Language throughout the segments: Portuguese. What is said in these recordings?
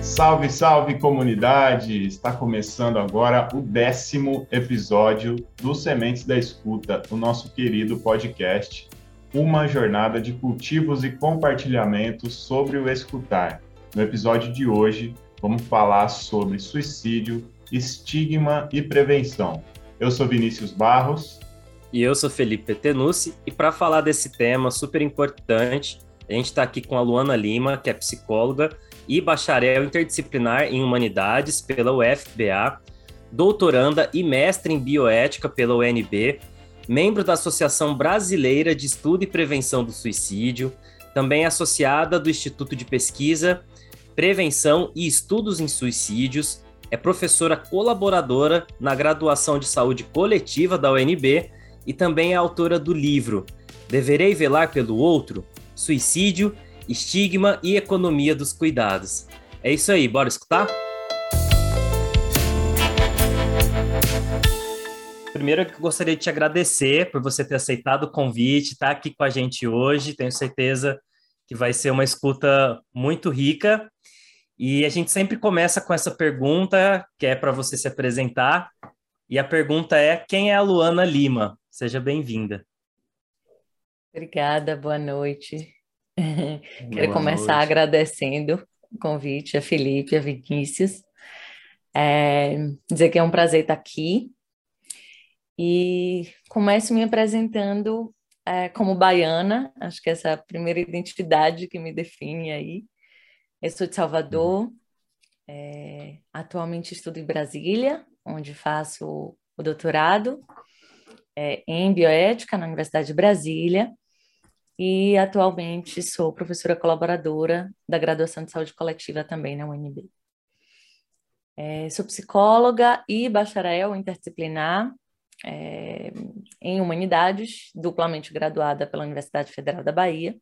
Salve, salve comunidade! Está começando agora o décimo episódio do Sementes da Escuta, o nosso querido podcast, uma jornada de cultivos e compartilhamentos sobre o escutar. No episódio de hoje, vamos falar sobre suicídio, estigma e prevenção. Eu sou Vinícius Barros. E eu sou Felipe Tenucci, e para falar desse tema super importante, a gente está aqui com a Luana Lima, que é psicóloga e bacharel interdisciplinar em Humanidades pela UFBA, doutoranda e mestre em bioética pela UNB, membro da Associação Brasileira de Estudo e Prevenção do Suicídio, também associada do Instituto de Pesquisa, Prevenção e Estudos em Suicídios, é professora colaboradora na graduação de saúde coletiva da UNB e também é autora do livro Deverei Velar pelo Outro? Suicídio estigma e economia dos cuidados. É isso aí, bora escutar? Primeiro, eu gostaria de te agradecer por você ter aceitado o convite, estar tá aqui com a gente hoje. Tenho certeza que vai ser uma escuta muito rica. E a gente sempre começa com essa pergunta, que é para você se apresentar. E a pergunta é: quem é a Luana Lima? Seja bem-vinda. Obrigada, boa noite. Quero começar noite. agradecendo o convite a Felipe, a Vinícius. É, dizer que é um prazer estar aqui. E começo me apresentando é, como baiana, acho que essa é a primeira identidade que me define aí. Eu sou de Salvador, é, atualmente estudo em Brasília, onde faço o doutorado é, em bioética na Universidade de Brasília e atualmente sou professora colaboradora da graduação de saúde coletiva também na UNB. É, sou psicóloga e bacharel interdisciplinar é, em humanidades, duplamente graduada pela Universidade Federal da Bahia.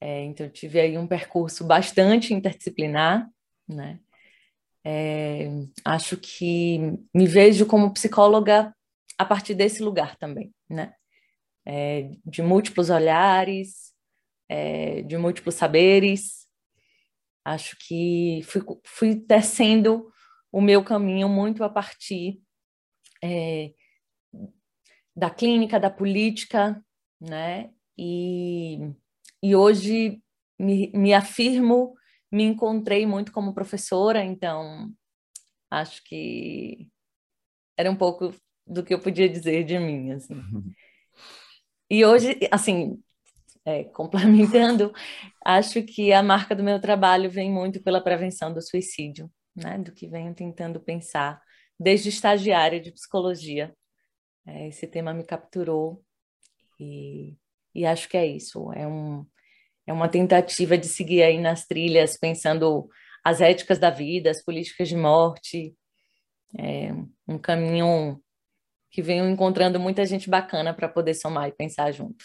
É, então, tive aí um percurso bastante interdisciplinar, né? É, acho que me vejo como psicóloga a partir desse lugar também, né? É, de múltiplos olhares, é, de múltiplos saberes. Acho que fui, fui tecendo o meu caminho muito a partir é, da clínica, da política, né? E, e hoje me, me afirmo, me encontrei muito como professora, então acho que era um pouco do que eu podia dizer de mim, assim. E hoje, assim, é, complementando, acho que a marca do meu trabalho vem muito pela prevenção do suicídio, né? Do que venho tentando pensar desde estagiária de psicologia. É, esse tema me capturou e, e acho que é isso. É, um, é uma tentativa de seguir aí nas trilhas, pensando as éticas da vida, as políticas de morte, é, um caminho que venham encontrando muita gente bacana para poder somar e pensar junto.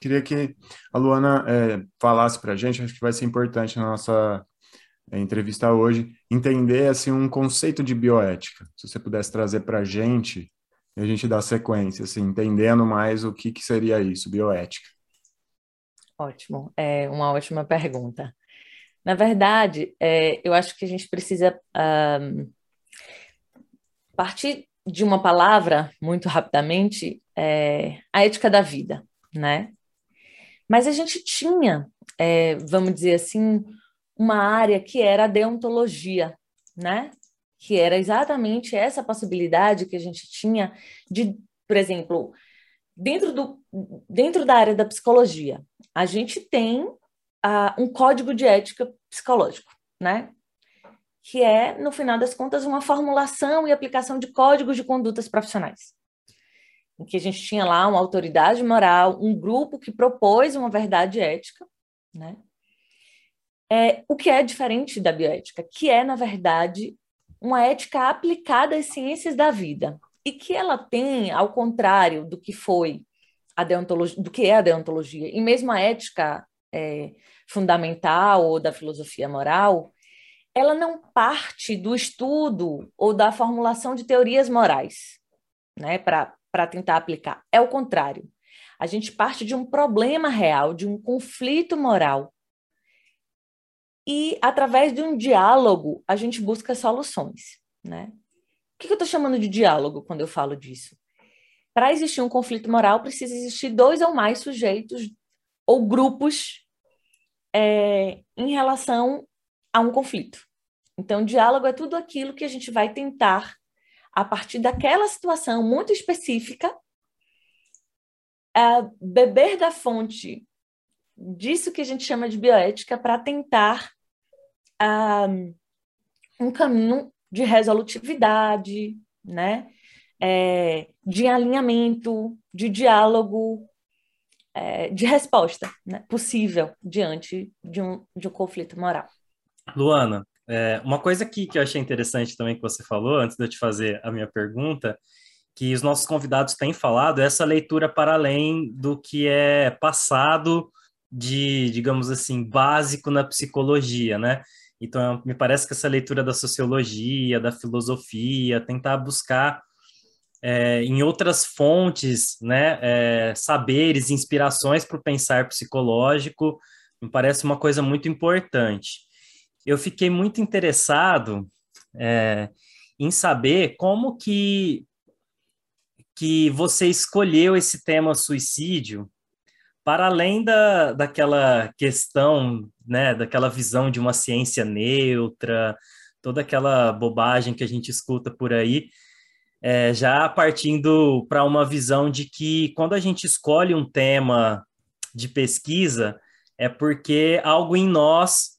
Queria que a Luana é, falasse para a gente, acho que vai ser importante na nossa é, entrevista hoje, entender assim um conceito de bioética. Se você pudesse trazer para a gente, a gente dá sequência, assim, entendendo mais o que, que seria isso, bioética. Ótimo, é uma ótima pergunta. Na verdade, é, eu acho que a gente precisa um, partir de uma palavra, muito rapidamente, é, a ética da vida, né? Mas a gente tinha, é, vamos dizer assim, uma área que era a deontologia, né? Que era exatamente essa possibilidade que a gente tinha de, por exemplo, dentro, do, dentro da área da psicologia, a gente tem uh, um código de ética psicológico, né? Que é, no final das contas, uma formulação e aplicação de códigos de condutas profissionais. Em que a gente tinha lá uma autoridade moral, um grupo que propôs uma verdade ética, né? É, o que é diferente da bioética, que é, na verdade, uma ética aplicada às ciências da vida, e que ela tem, ao contrário do que foi a deontologia, do que é a deontologia, e mesmo a ética é, fundamental ou da filosofia moral, ela não parte do estudo ou da formulação de teorias morais, né, para tentar aplicar. É o contrário. A gente parte de um problema real, de um conflito moral e através de um diálogo a gente busca soluções, né? O que eu estou chamando de diálogo quando eu falo disso? Para existir um conflito moral, precisa existir dois ou mais sujeitos ou grupos é, em relação a um conflito. Então, diálogo é tudo aquilo que a gente vai tentar, a partir daquela situação muito específica, é, beber da fonte disso que a gente chama de bioética para tentar um, um caminho de resolutividade, né? É, de alinhamento, de diálogo, é, de resposta né? possível diante de um, de um conflito moral. Luana, é, uma coisa que, que eu achei interessante também que você falou, antes de eu te fazer a minha pergunta, que os nossos convidados têm falado, é essa leitura para além do que é passado de, digamos assim, básico na psicologia, né? Então, me parece que essa leitura da sociologia, da filosofia, tentar buscar é, em outras fontes, né, é, saberes, inspirações para o pensar psicológico, me parece uma coisa muito importante. Eu fiquei muito interessado é, em saber como que que você escolheu esse tema suicídio para além da, daquela questão, né, daquela visão de uma ciência neutra, toda aquela bobagem que a gente escuta por aí, é, já partindo para uma visão de que quando a gente escolhe um tema de pesquisa, é porque algo em nós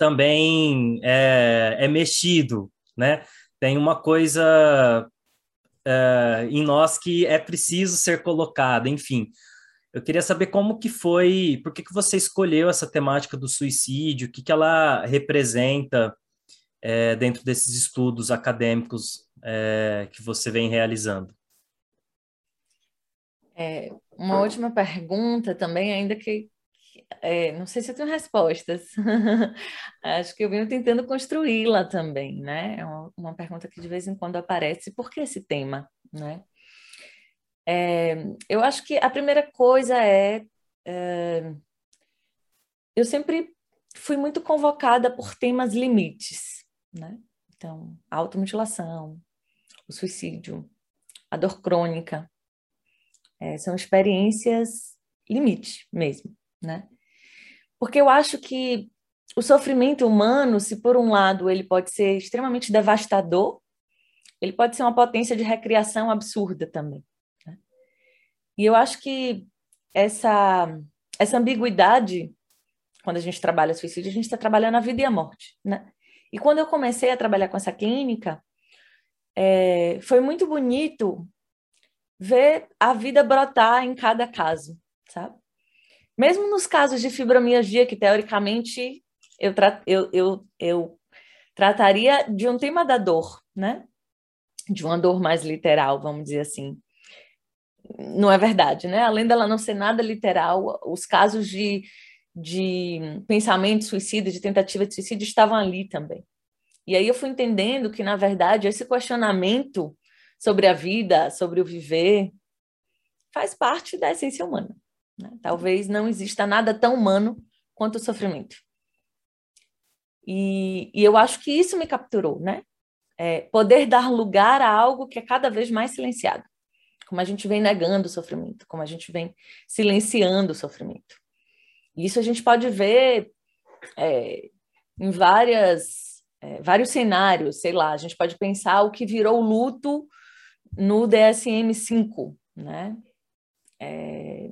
também é, é mexido, né? Tem uma coisa é, em nós que é preciso ser colocada, enfim. Eu queria saber como que foi, por que, que você escolheu essa temática do suicídio, o que, que ela representa é, dentro desses estudos acadêmicos é, que você vem realizando? É, uma última pergunta também, ainda que é, não sei se eu tenho respostas. Acho que eu venho tentando construí-la também, né? É uma, uma, pergunta que de vez em quando aparece. Por que esse tema, né? É, eu acho que a primeira coisa é, é, eu sempre fui muito convocada por temas limites, né? Então, a automutilação, o suicídio, a dor crônica, é, são experiências limite mesmo, né? Porque eu acho que o sofrimento humano, se por um lado ele pode ser extremamente devastador, ele pode ser uma potência de recriação absurda também. E eu acho que essa, essa ambiguidade, quando a gente trabalha suicídio, a gente está trabalhando a vida e a morte, né? E quando eu comecei a trabalhar com essa clínica, é, foi muito bonito ver a vida brotar em cada caso, sabe? Mesmo nos casos de fibromialgia, que teoricamente eu, eu, eu, eu trataria de um tema da dor, né? De uma dor mais literal, vamos dizer assim não é verdade, né? Além dela não ser nada literal, os casos de, de pensamento suicida, de tentativa de suicídio estavam ali também. E aí eu fui entendendo que, na verdade, esse questionamento sobre a vida, sobre o viver, faz parte da essência humana. Né? Talvez não exista nada tão humano quanto o sofrimento. E, e eu acho que isso me capturou, né? É, poder dar lugar a algo que é cada vez mais silenciado como a gente vem negando o sofrimento, como a gente vem silenciando o sofrimento. Isso a gente pode ver é, em várias, é, vários cenários, sei lá, a gente pode pensar o que virou luto no DSM-5, né? É,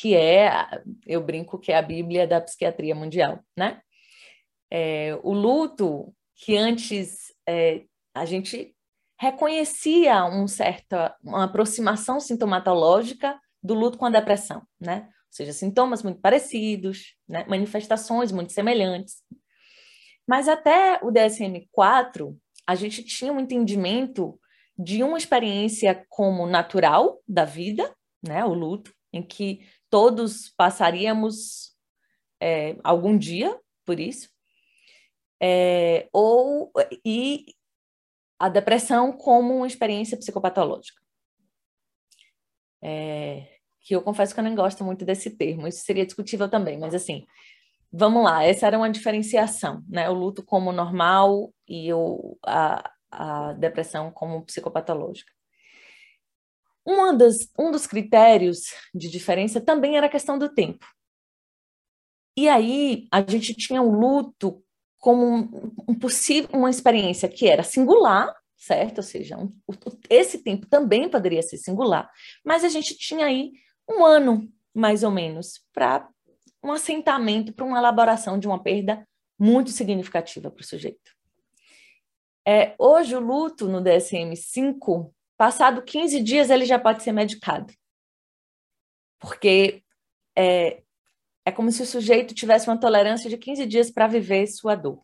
que é, eu brinco que é a Bíblia da psiquiatria mundial, né? É, o luto que antes é, a gente reconhecia um certa, uma aproximação sintomatológica do luto com a depressão, né? Ou seja, sintomas muito parecidos, né? manifestações muito semelhantes. Mas até o DSM-4, a gente tinha um entendimento de uma experiência como natural da vida, né? O luto, em que todos passaríamos é, algum dia por isso, é, ou e a depressão como uma experiência psicopatológica. É, que eu confesso que eu não gosto muito desse termo, isso seria discutível também, mas assim, vamos lá, essa era uma diferenciação, né? O luto como normal e o, a, a depressão como psicopatológica. Uma das, um dos critérios de diferença também era a questão do tempo. E aí a gente tinha o luto como um, um possível, uma experiência que era singular, certo? Ou seja, um, esse tempo também poderia ser singular, mas a gente tinha aí um ano, mais ou menos, para um assentamento, para uma elaboração de uma perda muito significativa para o sujeito. É, hoje, o luto no DSM-5, passado 15 dias, ele já pode ser medicado. Porque é, é como se o sujeito tivesse uma tolerância de 15 dias para viver sua dor.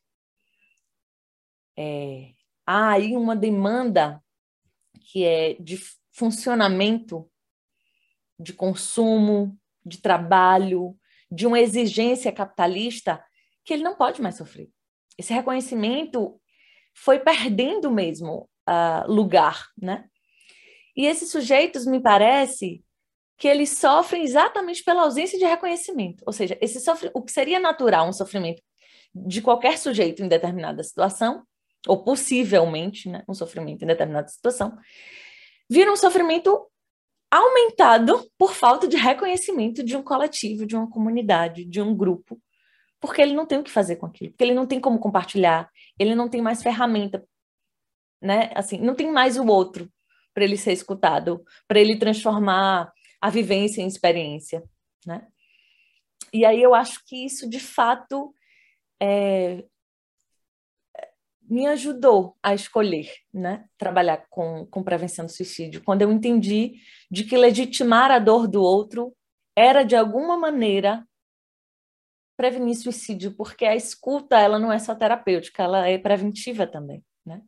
É, há aí uma demanda que é de funcionamento, de consumo, de trabalho, de uma exigência capitalista que ele não pode mais sofrer. Esse reconhecimento foi perdendo mesmo uh, lugar, né? E esses sujeitos, me parece, que eles sofrem exatamente pela ausência de reconhecimento. Ou seja, esse sofre... o que seria natural, um sofrimento de qualquer sujeito em determinada situação, ou possivelmente né, um sofrimento em determinada situação, vira um sofrimento aumentado por falta de reconhecimento de um coletivo, de uma comunidade, de um grupo, porque ele não tem o que fazer com aquilo, porque ele não tem como compartilhar, ele não tem mais ferramenta, né? Assim, não tem mais o outro para ele ser escutado, para ele transformar a vivência em experiência, né? E aí eu acho que isso de fato é, me ajudou a escolher, né, trabalhar com, com prevenção do suicídio, quando eu entendi de que legitimar a dor do outro era de alguma maneira prevenir suicídio, porque a escuta ela não é só terapêutica, ela é preventiva também, né?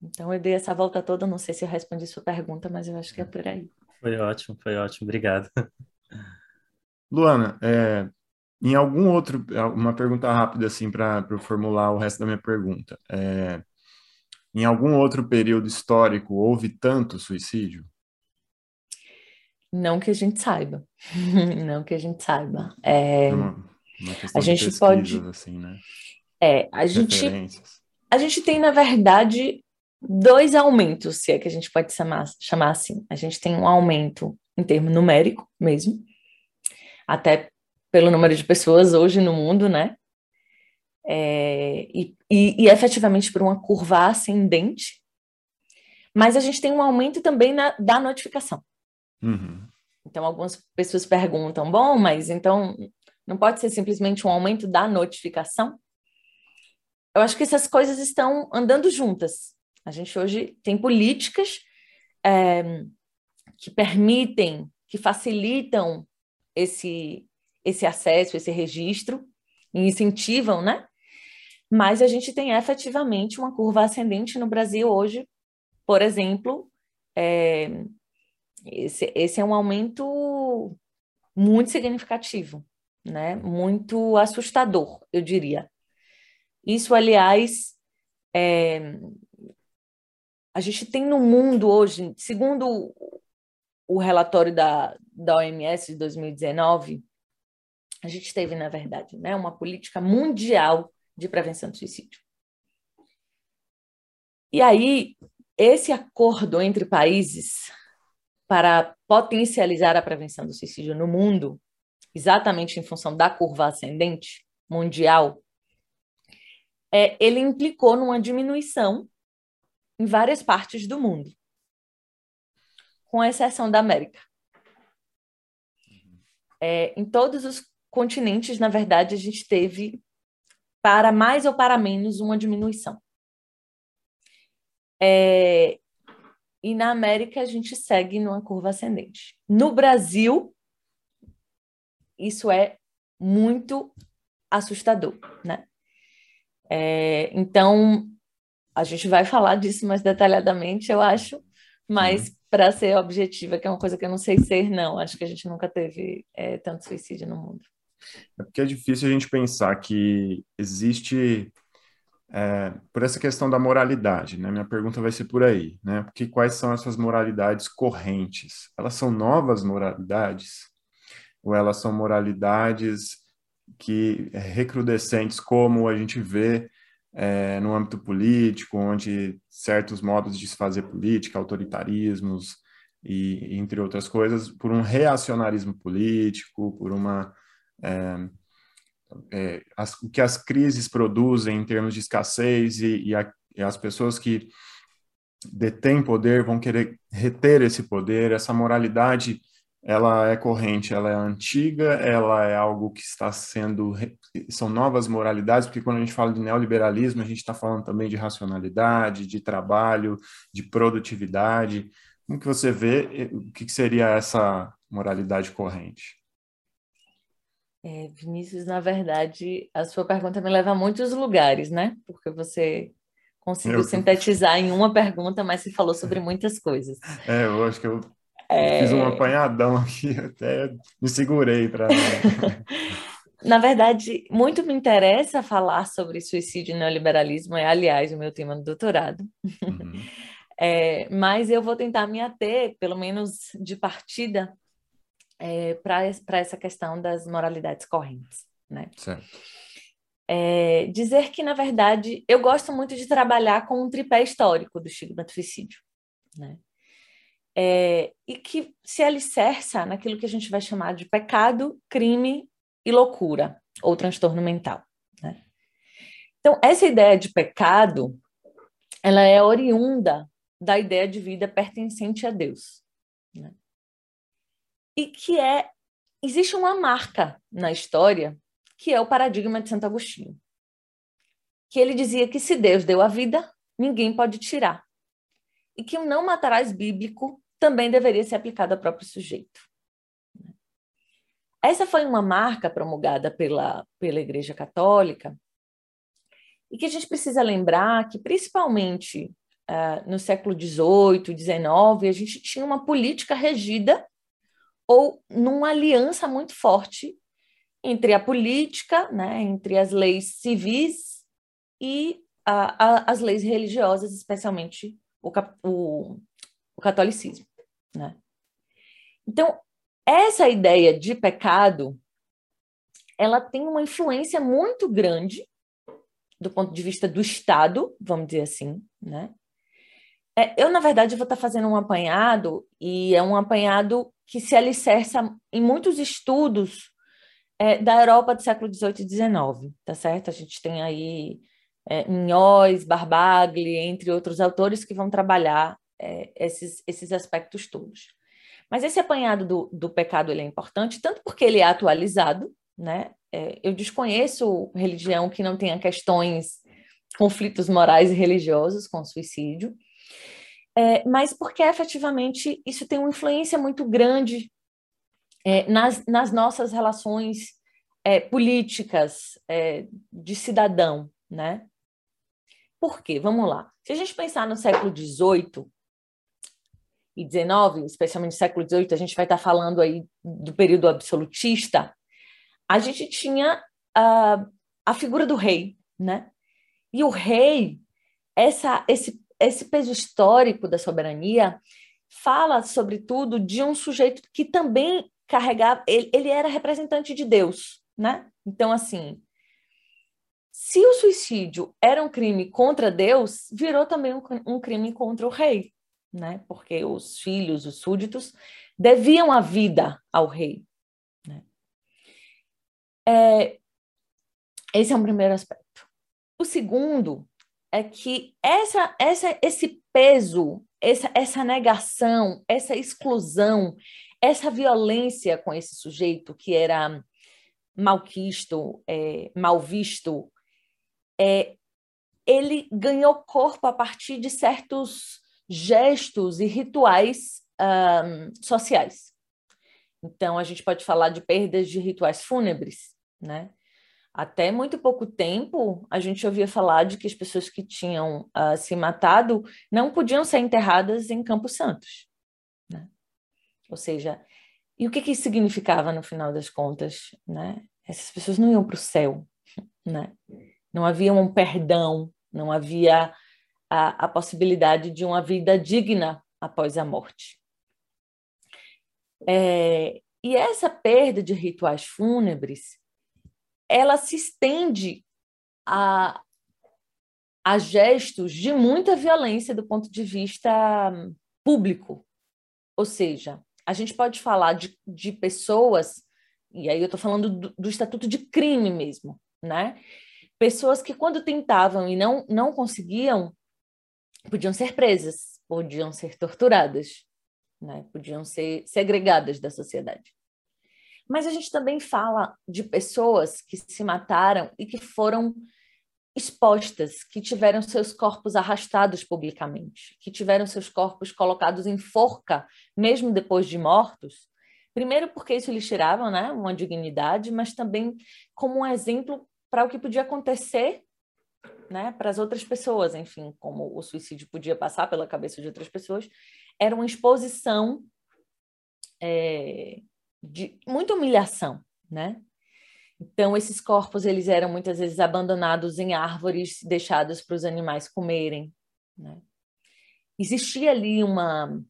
Então eu dei essa volta toda, não sei se eu respondi sua pergunta, mas eu acho que é por aí. Foi ótimo, foi ótimo, obrigado. Luana, é, em algum outro, uma pergunta rápida assim para formular o resto da minha pergunta. É, em algum outro período histórico houve tanto suicídio? Não que a gente saiba. Não que a gente saiba. É, uma, uma a gente pode. Assim, né? É, a gente, a gente tem, na verdade, dois aumentos, se é que a gente pode chamar, chamar assim. A gente tem um aumento em termo numérico mesmo, até pelo número de pessoas hoje no mundo, né? É, e, e, e, efetivamente por uma curva ascendente, mas a gente tem um aumento também na, da notificação. Uhum. Então, algumas pessoas perguntam: bom, mas então não pode ser simplesmente um aumento da notificação? Eu acho que essas coisas estão andando juntas. A gente hoje tem políticas é, que permitem, que facilitam esse, esse acesso, esse registro, e incentivam, né? Mas a gente tem efetivamente uma curva ascendente no Brasil hoje, por exemplo, é, esse, esse é um aumento muito significativo, né? Muito assustador, eu diria. Isso, aliás, é, a gente tem no mundo hoje, segundo o relatório da, da OMS de 2019, a gente teve, na verdade, né, uma política mundial de prevenção do suicídio. E aí, esse acordo entre países para potencializar a prevenção do suicídio no mundo, exatamente em função da curva ascendente mundial, é, ele implicou numa diminuição em várias partes do mundo, com exceção da América. É, em todos os continentes, na verdade, a gente teve, para mais ou para menos, uma diminuição. É, e na América a gente segue numa curva ascendente. No Brasil, isso é muito assustador, né? É, então, a gente vai falar disso mais detalhadamente, eu acho, mas para ser objetiva, que é uma coisa que eu não sei ser, não. Acho que a gente nunca teve é, tanto suicídio no mundo. É porque é difícil a gente pensar que existe é, por essa questão da moralidade, né? Minha pergunta vai ser por aí, né? Porque quais são essas moralidades correntes? Elas são novas moralidades ou elas são moralidades que recrudescentes como a gente vê é, no âmbito político, onde certos modos de se fazer política, autoritarismos e entre outras coisas, por um reacionarismo político, por uma é, é, as, o que as crises produzem em termos de escassez e, e, a, e as pessoas que detêm poder vão querer reter esse poder, essa moralidade ela é corrente, ela é antiga, ela é algo que está sendo são novas moralidades, porque quando a gente fala de neoliberalismo, a gente está falando também de racionalidade, de trabalho, de produtividade. Como que você vê o que seria essa moralidade corrente? É, Vinícius, na verdade, a sua pergunta me leva a muitos lugares, né? Porque você conseguiu eu... sintetizar em uma pergunta, mas se falou sobre muitas coisas. É, eu acho que eu é... fiz um apanhadão aqui, até me segurei para. na verdade, muito me interessa falar sobre suicídio e neoliberalismo, é, aliás, o meu tema do doutorado. Uhum. É, mas eu vou tentar me ater, pelo menos de partida, é, para essa questão das moralidades correntes, né? Certo. É, dizer que, na verdade, eu gosto muito de trabalhar com um tripé histórico do estigma do suicídio, né? É, e que se alicerça naquilo que a gente vai chamar de pecado, crime e loucura, ou transtorno mental, né? Então, essa ideia de pecado, ela é oriunda da ideia de vida pertencente a Deus, né? e que é existe uma marca na história que é o paradigma de Santo Agostinho, que ele dizia que se Deus deu a vida, ninguém pode tirar, e que o não matarás bíblico também deveria ser aplicado ao próprio sujeito. Essa foi uma marca promulgada pela, pela Igreja Católica e que a gente precisa lembrar que, principalmente uh, no século XVIII, XIX, a gente tinha uma política regida ou numa aliança muito forte entre a política, né, entre as leis civis e a, a, as leis religiosas, especialmente o, o, o catolicismo. Né? Então, essa ideia de pecado, ela tem uma influência muito grande do ponto de vista do Estado, vamos dizer assim, né? É, eu, na verdade, vou estar fazendo um apanhado, e é um apanhado que se alicerça em muitos estudos é, da Europa do século XVIII e XIX, tá certo? A gente tem aí é, Inhoz, Barbagli, entre outros autores que vão trabalhar é, esses, esses aspectos todos. Mas esse apanhado do, do pecado ele é importante, tanto porque ele é atualizado, né? É, eu desconheço religião que não tenha questões, conflitos morais e religiosos com suicídio, é, mas porque efetivamente isso tem uma influência muito grande é, nas, nas nossas relações políticas de cidadão, né? Por quê? Vamos lá. Se a gente pensar no século XVIII e especialmente no século XVIII, a gente vai estar falando aí do período absolutista, a gente tinha a, a figura do rei, né? E o rei, essa, esse esse peso histórico da soberania fala, sobretudo, de um sujeito que também carregava, ele, ele era representante de Deus, né? Então, assim, se o suicídio era um crime contra Deus, virou também um, um crime contra o rei, né? Porque os filhos, os súditos, deviam a vida ao rei. Né? É, esse é um primeiro aspecto. O segundo é que essa, essa, esse peso, essa, essa negação, essa exclusão, essa violência com esse sujeito que era malquisto, é, mal visto, é, ele ganhou corpo a partir de certos gestos e rituais um, sociais. Então, a gente pode falar de perdas de rituais fúnebres, né? Até muito pouco tempo, a gente ouvia falar de que as pessoas que tinham uh, se matado não podiam ser enterradas em Campos Santos. Né? Ou seja, e o que, que isso significava no final das contas? Né? Essas pessoas não iam para o céu. Né? Não havia um perdão, não havia a, a possibilidade de uma vida digna após a morte. É, e essa perda de rituais fúnebres ela se estende a, a gestos de muita violência do ponto de vista público. Ou seja, a gente pode falar de, de pessoas, e aí eu estou falando do, do estatuto de crime mesmo, né? Pessoas que, quando tentavam e não, não conseguiam, podiam ser presas, podiam ser torturadas, né? podiam ser segregadas da sociedade. Mas a gente também fala de pessoas que se mataram e que foram expostas, que tiveram seus corpos arrastados publicamente, que tiveram seus corpos colocados em forca, mesmo depois de mortos. Primeiro, porque isso lhes tirava né, uma dignidade, mas também como um exemplo para o que podia acontecer né, para as outras pessoas, enfim, como o suicídio podia passar pela cabeça de outras pessoas, era uma exposição é, de muita humilhação, né? Então, esses corpos eles eram muitas vezes abandonados em árvores, deixados para os animais comerem. Né? Existia ali uma,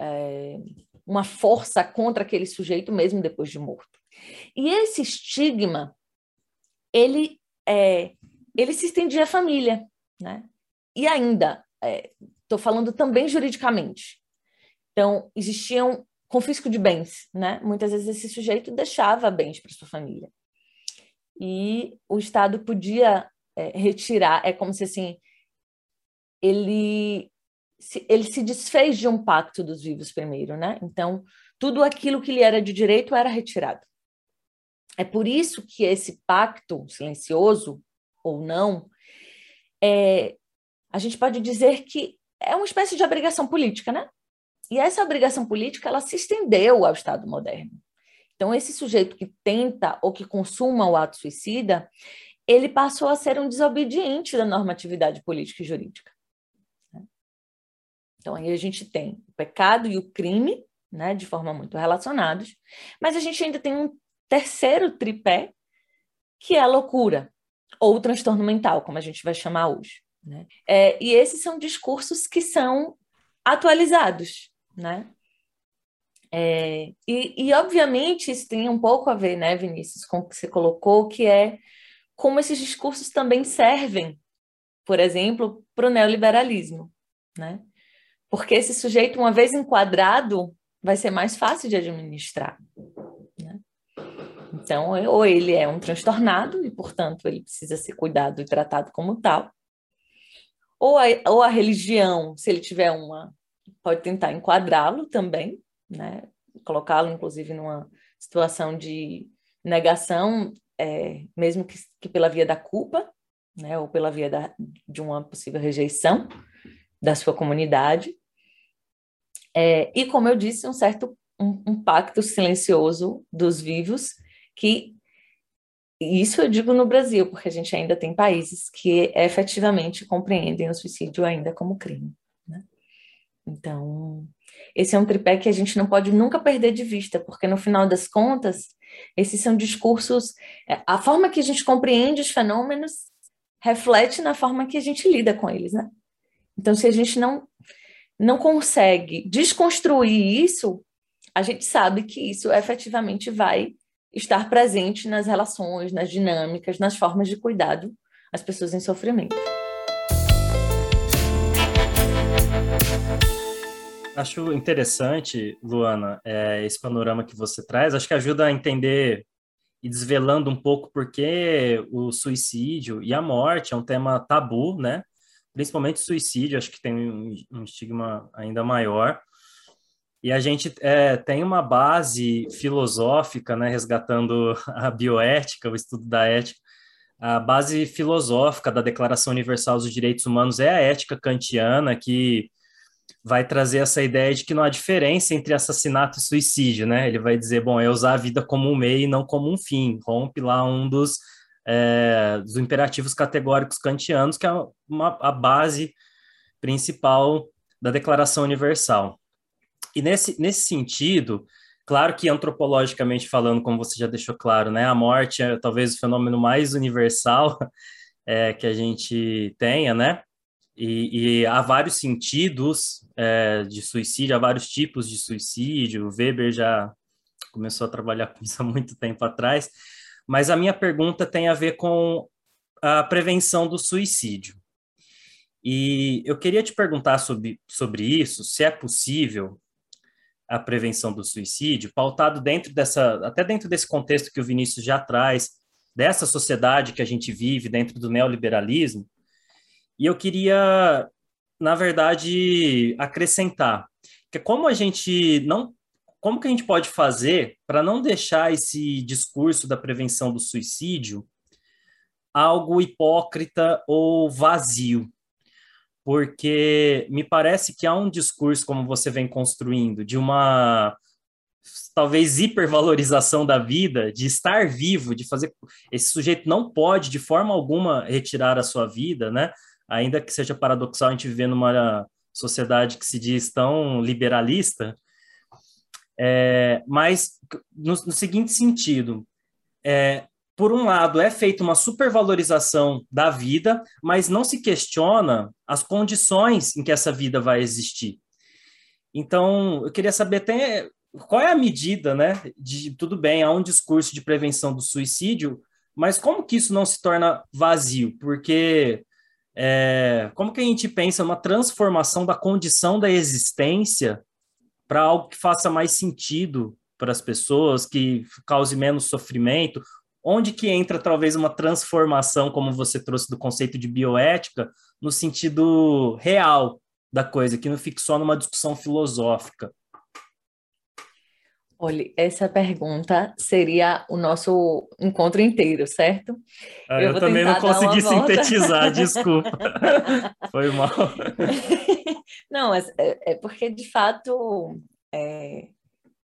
é, uma força contra aquele sujeito mesmo depois de morto. E esse estigma, ele, é, ele se estendia à família. Né? E ainda, estou é, falando também juridicamente. Então, existiam confisco de bens, né? Muitas vezes esse sujeito deixava bens para sua família e o Estado podia é, retirar, é como se assim ele se, ele se desfez de um pacto dos vivos primeiro, né? Então tudo aquilo que lhe era de direito era retirado. É por isso que esse pacto silencioso ou não, é, a gente pode dizer que é uma espécie de obrigação política, né? E essa obrigação política ela se estendeu ao Estado moderno. Então, esse sujeito que tenta ou que consuma o ato suicida, ele passou a ser um desobediente da normatividade política e jurídica. Né? Então, aí a gente tem o pecado e o crime, né, de forma muito relacionados, mas a gente ainda tem um terceiro tripé, que é a loucura, ou transtorno mental, como a gente vai chamar hoje. Né? É, e esses são discursos que são atualizados, né? É, e, e, obviamente, isso tem um pouco a ver, né, Vinícius, com o que você colocou, que é como esses discursos também servem, por exemplo, para o neoliberalismo, né? Porque esse sujeito, uma vez enquadrado, vai ser mais fácil de administrar. Então, ou ele é um transtornado e, portanto, ele precisa ser cuidado e tratado como tal, ou a, ou a religião, se ele tiver uma, pode tentar enquadrá-lo também, né? colocá-lo, inclusive, numa situação de negação, é, mesmo que, que, pela via da culpa, né? ou pela via da, de uma possível rejeição da sua comunidade. É, e, como eu disse, um certo um, um pacto silencioso dos vivos que isso eu digo no Brasil, porque a gente ainda tem países que efetivamente compreendem o suicídio ainda como crime. Né? Então, esse é um tripé que a gente não pode nunca perder de vista, porque no final das contas, esses são discursos, é, a forma que a gente compreende os fenômenos reflete na forma que a gente lida com eles, né? Então, se a gente não não consegue desconstruir isso, a gente sabe que isso efetivamente vai estar presente nas relações, nas dinâmicas, nas formas de cuidado às pessoas em sofrimento. Acho interessante, Luana, é, esse panorama que você traz. Acho que ajuda a entender e desvelando um pouco porque o suicídio e a morte é um tema tabu, né? Principalmente suicídio, acho que tem um, um estigma ainda maior. E a gente é, tem uma base filosófica, né, resgatando a bioética, o estudo da ética. A base filosófica da Declaração Universal dos Direitos Humanos é a ética kantiana, que vai trazer essa ideia de que não há diferença entre assassinato e suicídio, né? Ele vai dizer, bom, é usar a vida como um meio e não como um fim. Rompe lá um dos, é, dos imperativos categóricos kantianos, que é uma, a base principal da Declaração Universal. E nesse, nesse sentido, claro que antropologicamente falando, como você já deixou claro, né, a morte é talvez o fenômeno mais universal é, que a gente tenha, né? E, e, há vários sentidos é, de suicídio, há vários tipos de suicídio. O Weber já começou a trabalhar com isso há muito tempo atrás. mas a minha pergunta tem a ver com a prevenção do suicídio. E eu queria te perguntar sobre, sobre isso, se é possível a prevenção do suicídio, pautado dentro dessa, até dentro desse contexto que o Vinícius já traz, dessa sociedade que a gente vive dentro do neoliberalismo. E eu queria, na verdade, acrescentar que como a gente não como que a gente pode fazer para não deixar esse discurso da prevenção do suicídio algo hipócrita ou vazio? Porque me parece que há um discurso, como você vem construindo, de uma talvez hipervalorização da vida, de estar vivo, de fazer. Esse sujeito não pode, de forma alguma, retirar a sua vida, né? Ainda que seja paradoxal a gente viver numa sociedade que se diz tão liberalista, é, mas no, no, seguinte sentido, é, por um lado, é feita uma supervalorização da vida, mas não se questiona as condições em que essa vida vai existir. Então, eu queria saber até qual é a medida, né? De tudo bem, há um discurso de prevenção do suicídio, mas como que isso não se torna vazio? Porque é, como que a gente pensa uma transformação da condição da existência para algo que faça mais sentido para as pessoas, que cause menos sofrimento? Onde que entra talvez uma transformação, como você trouxe do conceito de bioética, no sentido real da coisa, que não fique só numa discussão filosófica? Olha, essa pergunta seria o nosso encontro inteiro, certo? Ah, eu, eu também não consegui sintetizar, desculpa. Foi mal. Não, é, é, porque de fato é,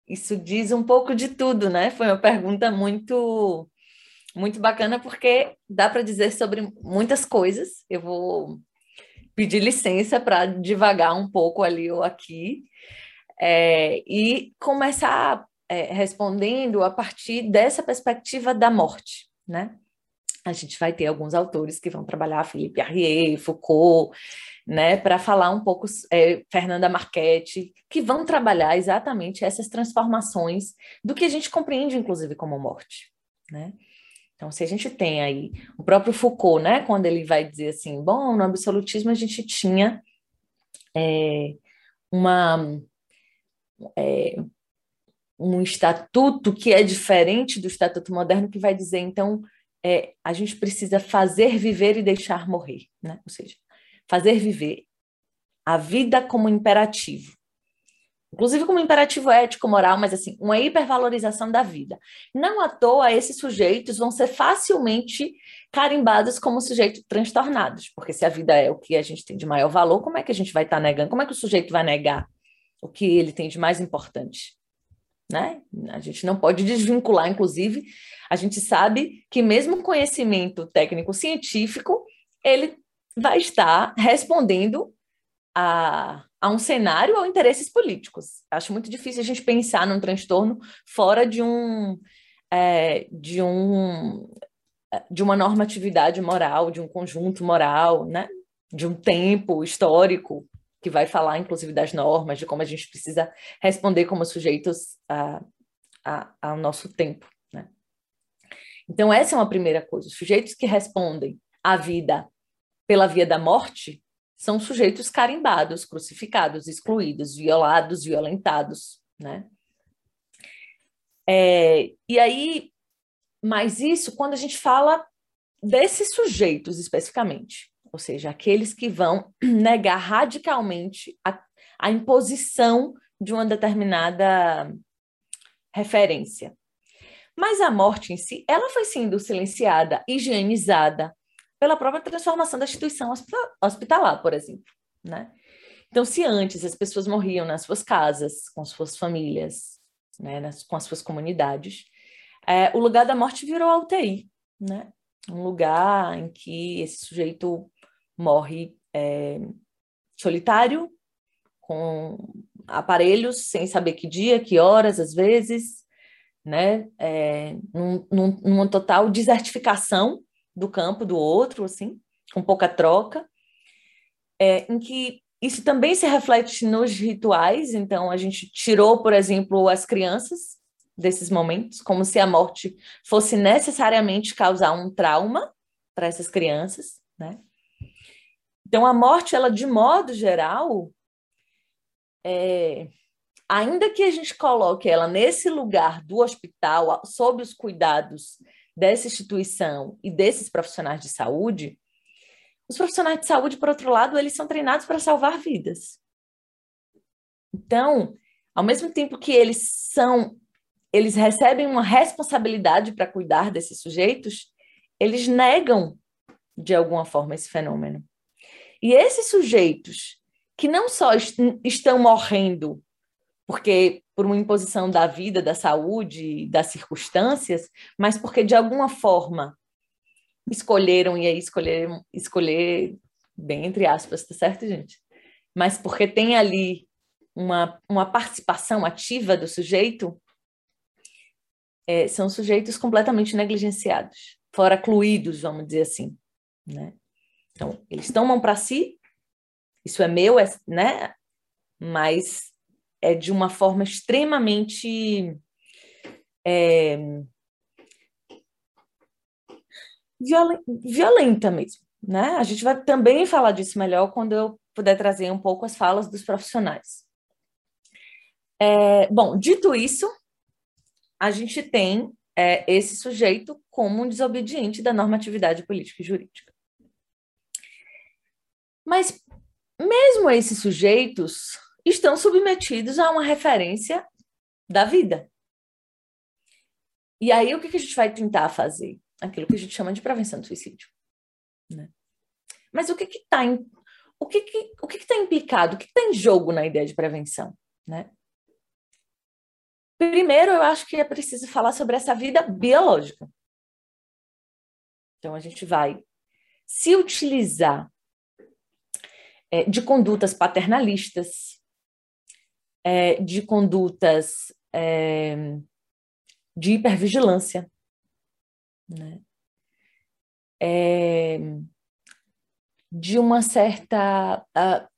isso diz um pouco de tudo, né? Foi uma pergunta muito muito bacana porque dá para dizer sobre muitas coisas. Eu vou pedir licença para devagar um pouco ali ou aqui. É, e começar é, respondendo a partir dessa perspectiva da morte, né? A gente vai ter alguns autores que vão trabalhar, Felipe Arrier, Foucault, né, para falar um pouco, é, Fernanda Marchetti, que vão trabalhar exatamente essas transformações do que a gente compreende, inclusive, como morte, né? Então, se a gente tem aí o próprio Foucault, né, quando ele vai dizer assim, bom, no absolutismo a gente tinha é, uma é, um estatuto que é diferente do estatuto moderno, que vai dizer, então, é, a gente precisa fazer viver e deixar morrer, né? Ou seja, fazer viver a vida como imperativo. Inclusive como imperativo ético, moral, mas assim, uma hipervalorização da vida. Não à toa, esses sujeitos vão ser facilmente carimbados como sujeitos transtornados, porque se a vida é o que a gente tem de maior valor, como é que a gente vai estar tá negando? Como é que o sujeito vai negar o que ele tem de mais importante. Né? A gente não pode desvincular, inclusive, a gente sabe que mesmo conhecimento técnico científico, ele vai estar respondendo a, a um cenário ou interesses políticos. Acho muito difícil a gente pensar num transtorno fora de um é, de um de uma normatividade moral, de um conjunto moral, né? de um tempo histórico que vai falar, inclusive, das normas, de como a gente precisa responder como sujeitos a, a, ao nosso tempo. Né? Então, essa é uma primeira coisa. Os sujeitos que respondem à vida pela via da morte são sujeitos carimbados, crucificados, excluídos, violados, violentados. Né? É, e aí, mas isso quando a gente fala desses sujeitos especificamente ou seja, aqueles que vão negar radicalmente a, a imposição de uma determinada referência. Mas a morte em si, ela foi sendo silenciada, higienizada pela própria transformação da instituição hospitalar, por exemplo, né? Então, se antes as pessoas morriam nas suas casas, com suas famílias, né, nas, com as suas comunidades, é, o lugar da morte virou a UTI, né? Um lugar em que esse sujeito morre é, solitário, com aparelhos, sem saber que dia, que horas, às vezes, né? É, num, num, numa total desertificação do campo do outro, assim, com pouca troca, é, em que isso também se reflete nos rituais. Então, a gente tirou, por exemplo, as crianças desses momentos, como se a morte fosse necessariamente causar um trauma para essas crianças, né? Então, a morte, ela, de modo geral, é, ainda que a gente coloque ela nesse lugar do hospital, sob os cuidados dessa instituição e desses profissionais de saúde, os profissionais de saúde, por outro lado, eles são treinados para salvar vidas. Então, ao mesmo tempo que eles são, eles recebem uma responsabilidade para cuidar desses sujeitos, eles negam de alguma forma esse fenômeno. E esses sujeitos que não só est estão morrendo porque por uma imposição da vida, da saúde, das circunstâncias, mas porque de alguma forma escolheram e aí escolheram escolher bem entre aspas, tá certo, gente? Mas porque tem ali uma, uma participação ativa do sujeito, é, são sujeitos completamente negligenciados, fora cluídos, vamos dizer assim, né? Então, eles tomam para si, isso é meu, é, né? Mas é de uma forma extremamente é, violenta mesmo, né? A gente vai também falar disso melhor quando eu puder trazer um pouco as falas dos profissionais. É, bom, dito isso, a gente tem é, esse sujeito como um desobediente da normatividade política e jurídica. Mas mesmo esses sujeitos estão submetidos a uma referência da vida. E aí, o que a gente vai tentar fazer? Aquilo que a gente chama de prevenção do suicídio. Né? Mas o que está em, o que que, o que está implicado? O que está em jogo na ideia de prevenção? Né? Primeiro, eu acho que é preciso falar sobre essa vida biológica. Então, a gente vai se utilizar é, de condutas paternalistas, é, de condutas é, de hipervigilância, né? É, de uma certa. Uh,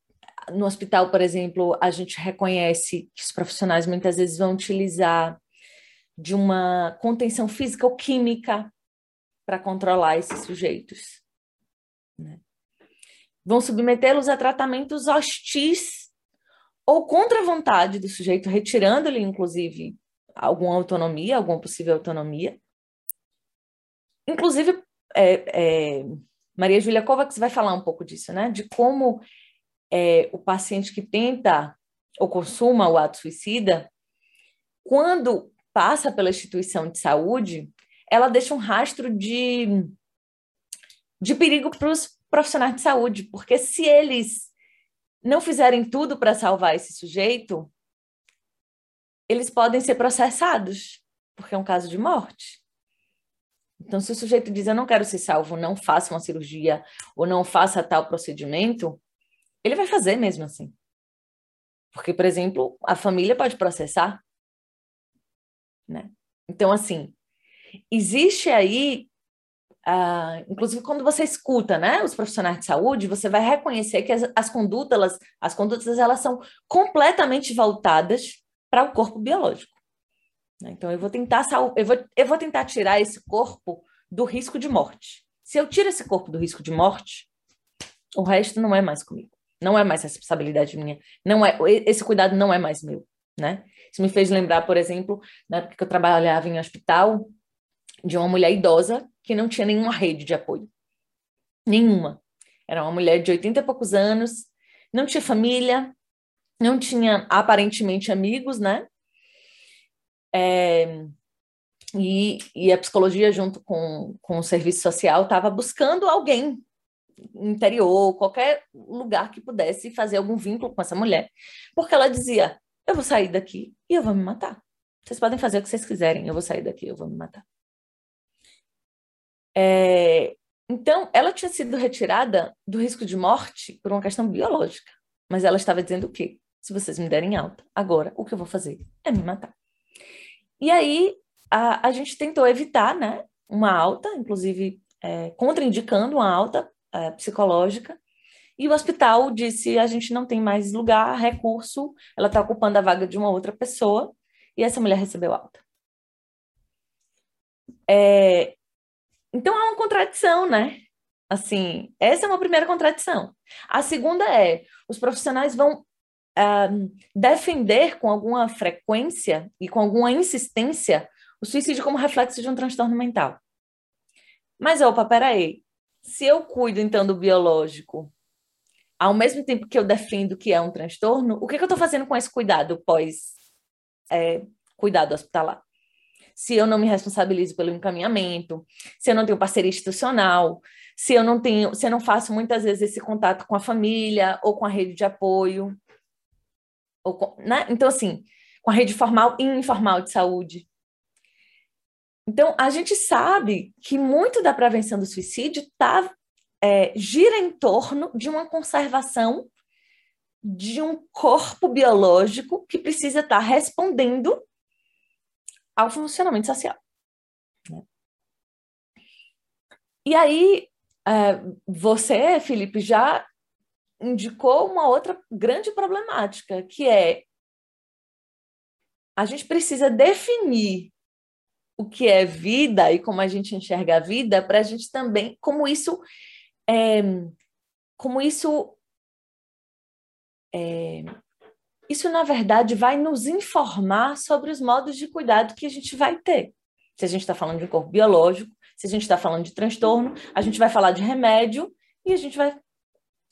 no hospital, por exemplo, a gente reconhece que os profissionais muitas vezes vão utilizar de uma contenção física ou química para controlar esses sujeitos. Né? Vão submetê-los a tratamentos hostis ou contra a vontade do sujeito, retirando-lhe, inclusive, alguma autonomia, alguma possível autonomia. Inclusive, é, é, Maria Júlia Kovacs vai falar um pouco disso, né? De como é, o paciente que tenta ou consuma o ato suicida, quando passa pela instituição de saúde, ela deixa um rastro de, de perigo para os profissionais de saúde, porque se eles não fizerem tudo para salvar esse sujeito, eles podem ser processados, porque é um caso de morte. Então, se o sujeito diz eu não quero ser salvo, não faça uma cirurgia ou não faça tal procedimento, ele vai fazer mesmo assim. Porque, por exemplo, a família pode processar. Né? Então, assim, existe aí Uh, inclusive quando você escuta, né, os profissionais de saúde, você vai reconhecer que as, as condutas, elas, as condutas, elas são completamente voltadas para o corpo biológico. Né? Então eu vou tentar eu vou, eu vou tentar tirar esse corpo do risco de morte. Se eu tiro esse corpo do risco de morte, o resto não é mais comigo. Não é mais responsabilidade minha. Não é esse cuidado não é mais meu, né? Isso me fez lembrar, por exemplo, na época que eu trabalhava em hospital, de uma mulher idosa que não tinha nenhuma rede de apoio. Nenhuma. Era uma mulher de 80 e poucos anos, não tinha família, não tinha aparentemente amigos, né? É, e, e, a psicologia, junto com, com o serviço social, estava buscando alguém interior, qualquer lugar que pudesse fazer algum vínculo com essa mulher, porque ela dizia: Eu vou sair daqui e eu vou me matar. Vocês podem fazer o que vocês quiserem, eu vou sair daqui, eu vou me matar. É, então, ela tinha sido retirada do risco de morte por uma questão biológica, mas ela estava dizendo o quê? Se vocês me derem alta, agora o que eu vou fazer é me matar. E aí a, a gente tentou evitar, né, uma alta, inclusive é, contraindicando uma alta é, psicológica, e o hospital disse: a gente não tem mais lugar, recurso, ela está ocupando a vaga de uma outra pessoa, e essa mulher recebeu alta. é, então há uma contradição, né? Assim, essa é uma primeira contradição. A segunda é: os profissionais vão uh, defender com alguma frequência e com alguma insistência o suicídio como reflexo de um transtorno mental. Mas, opa, peraí. Se eu cuido, então, do biológico, ao mesmo tempo que eu defendo que é um transtorno, o que, que eu estou fazendo com esse cuidado pós é, cuidado hospitalar? Se eu não me responsabilizo pelo encaminhamento, se eu não tenho parceria institucional, se eu não tenho, se eu não faço muitas vezes esse contato com a família ou com a rede de apoio, com, né? Então, assim, com a rede formal e informal de saúde. Então, a gente sabe que muito da prevenção do suicídio tá, é, gira em torno de uma conservação de um corpo biológico que precisa estar tá respondendo ao funcionamento social. Né? E aí, é, você, Felipe, já indicou uma outra grande problemática, que é a gente precisa definir o que é vida e como a gente enxerga a vida para a gente também, como isso, é, como isso, é, isso na verdade vai nos informar sobre os modos de cuidado que a gente vai ter. Se a gente está falando de corpo biológico, se a gente está falando de transtorno, a gente vai falar de remédio e a gente vai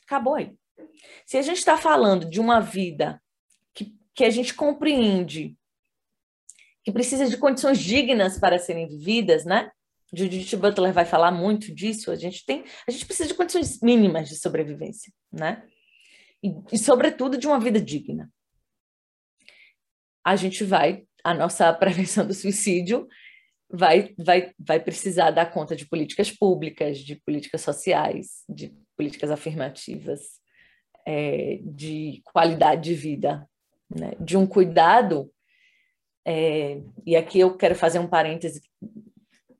acabou aí. Se a gente está falando de uma vida que, que a gente compreende que precisa de condições dignas para serem vividas, né? Judith Butler vai falar muito disso. A gente tem, a gente precisa de condições mínimas de sobrevivência, né? E, e sobretudo de uma vida digna. A gente vai, a nossa prevenção do suicídio vai, vai, vai precisar dar conta de políticas públicas, de políticas sociais, de políticas afirmativas, é, de qualidade de vida, né? de um cuidado. É, e aqui eu quero fazer um parêntese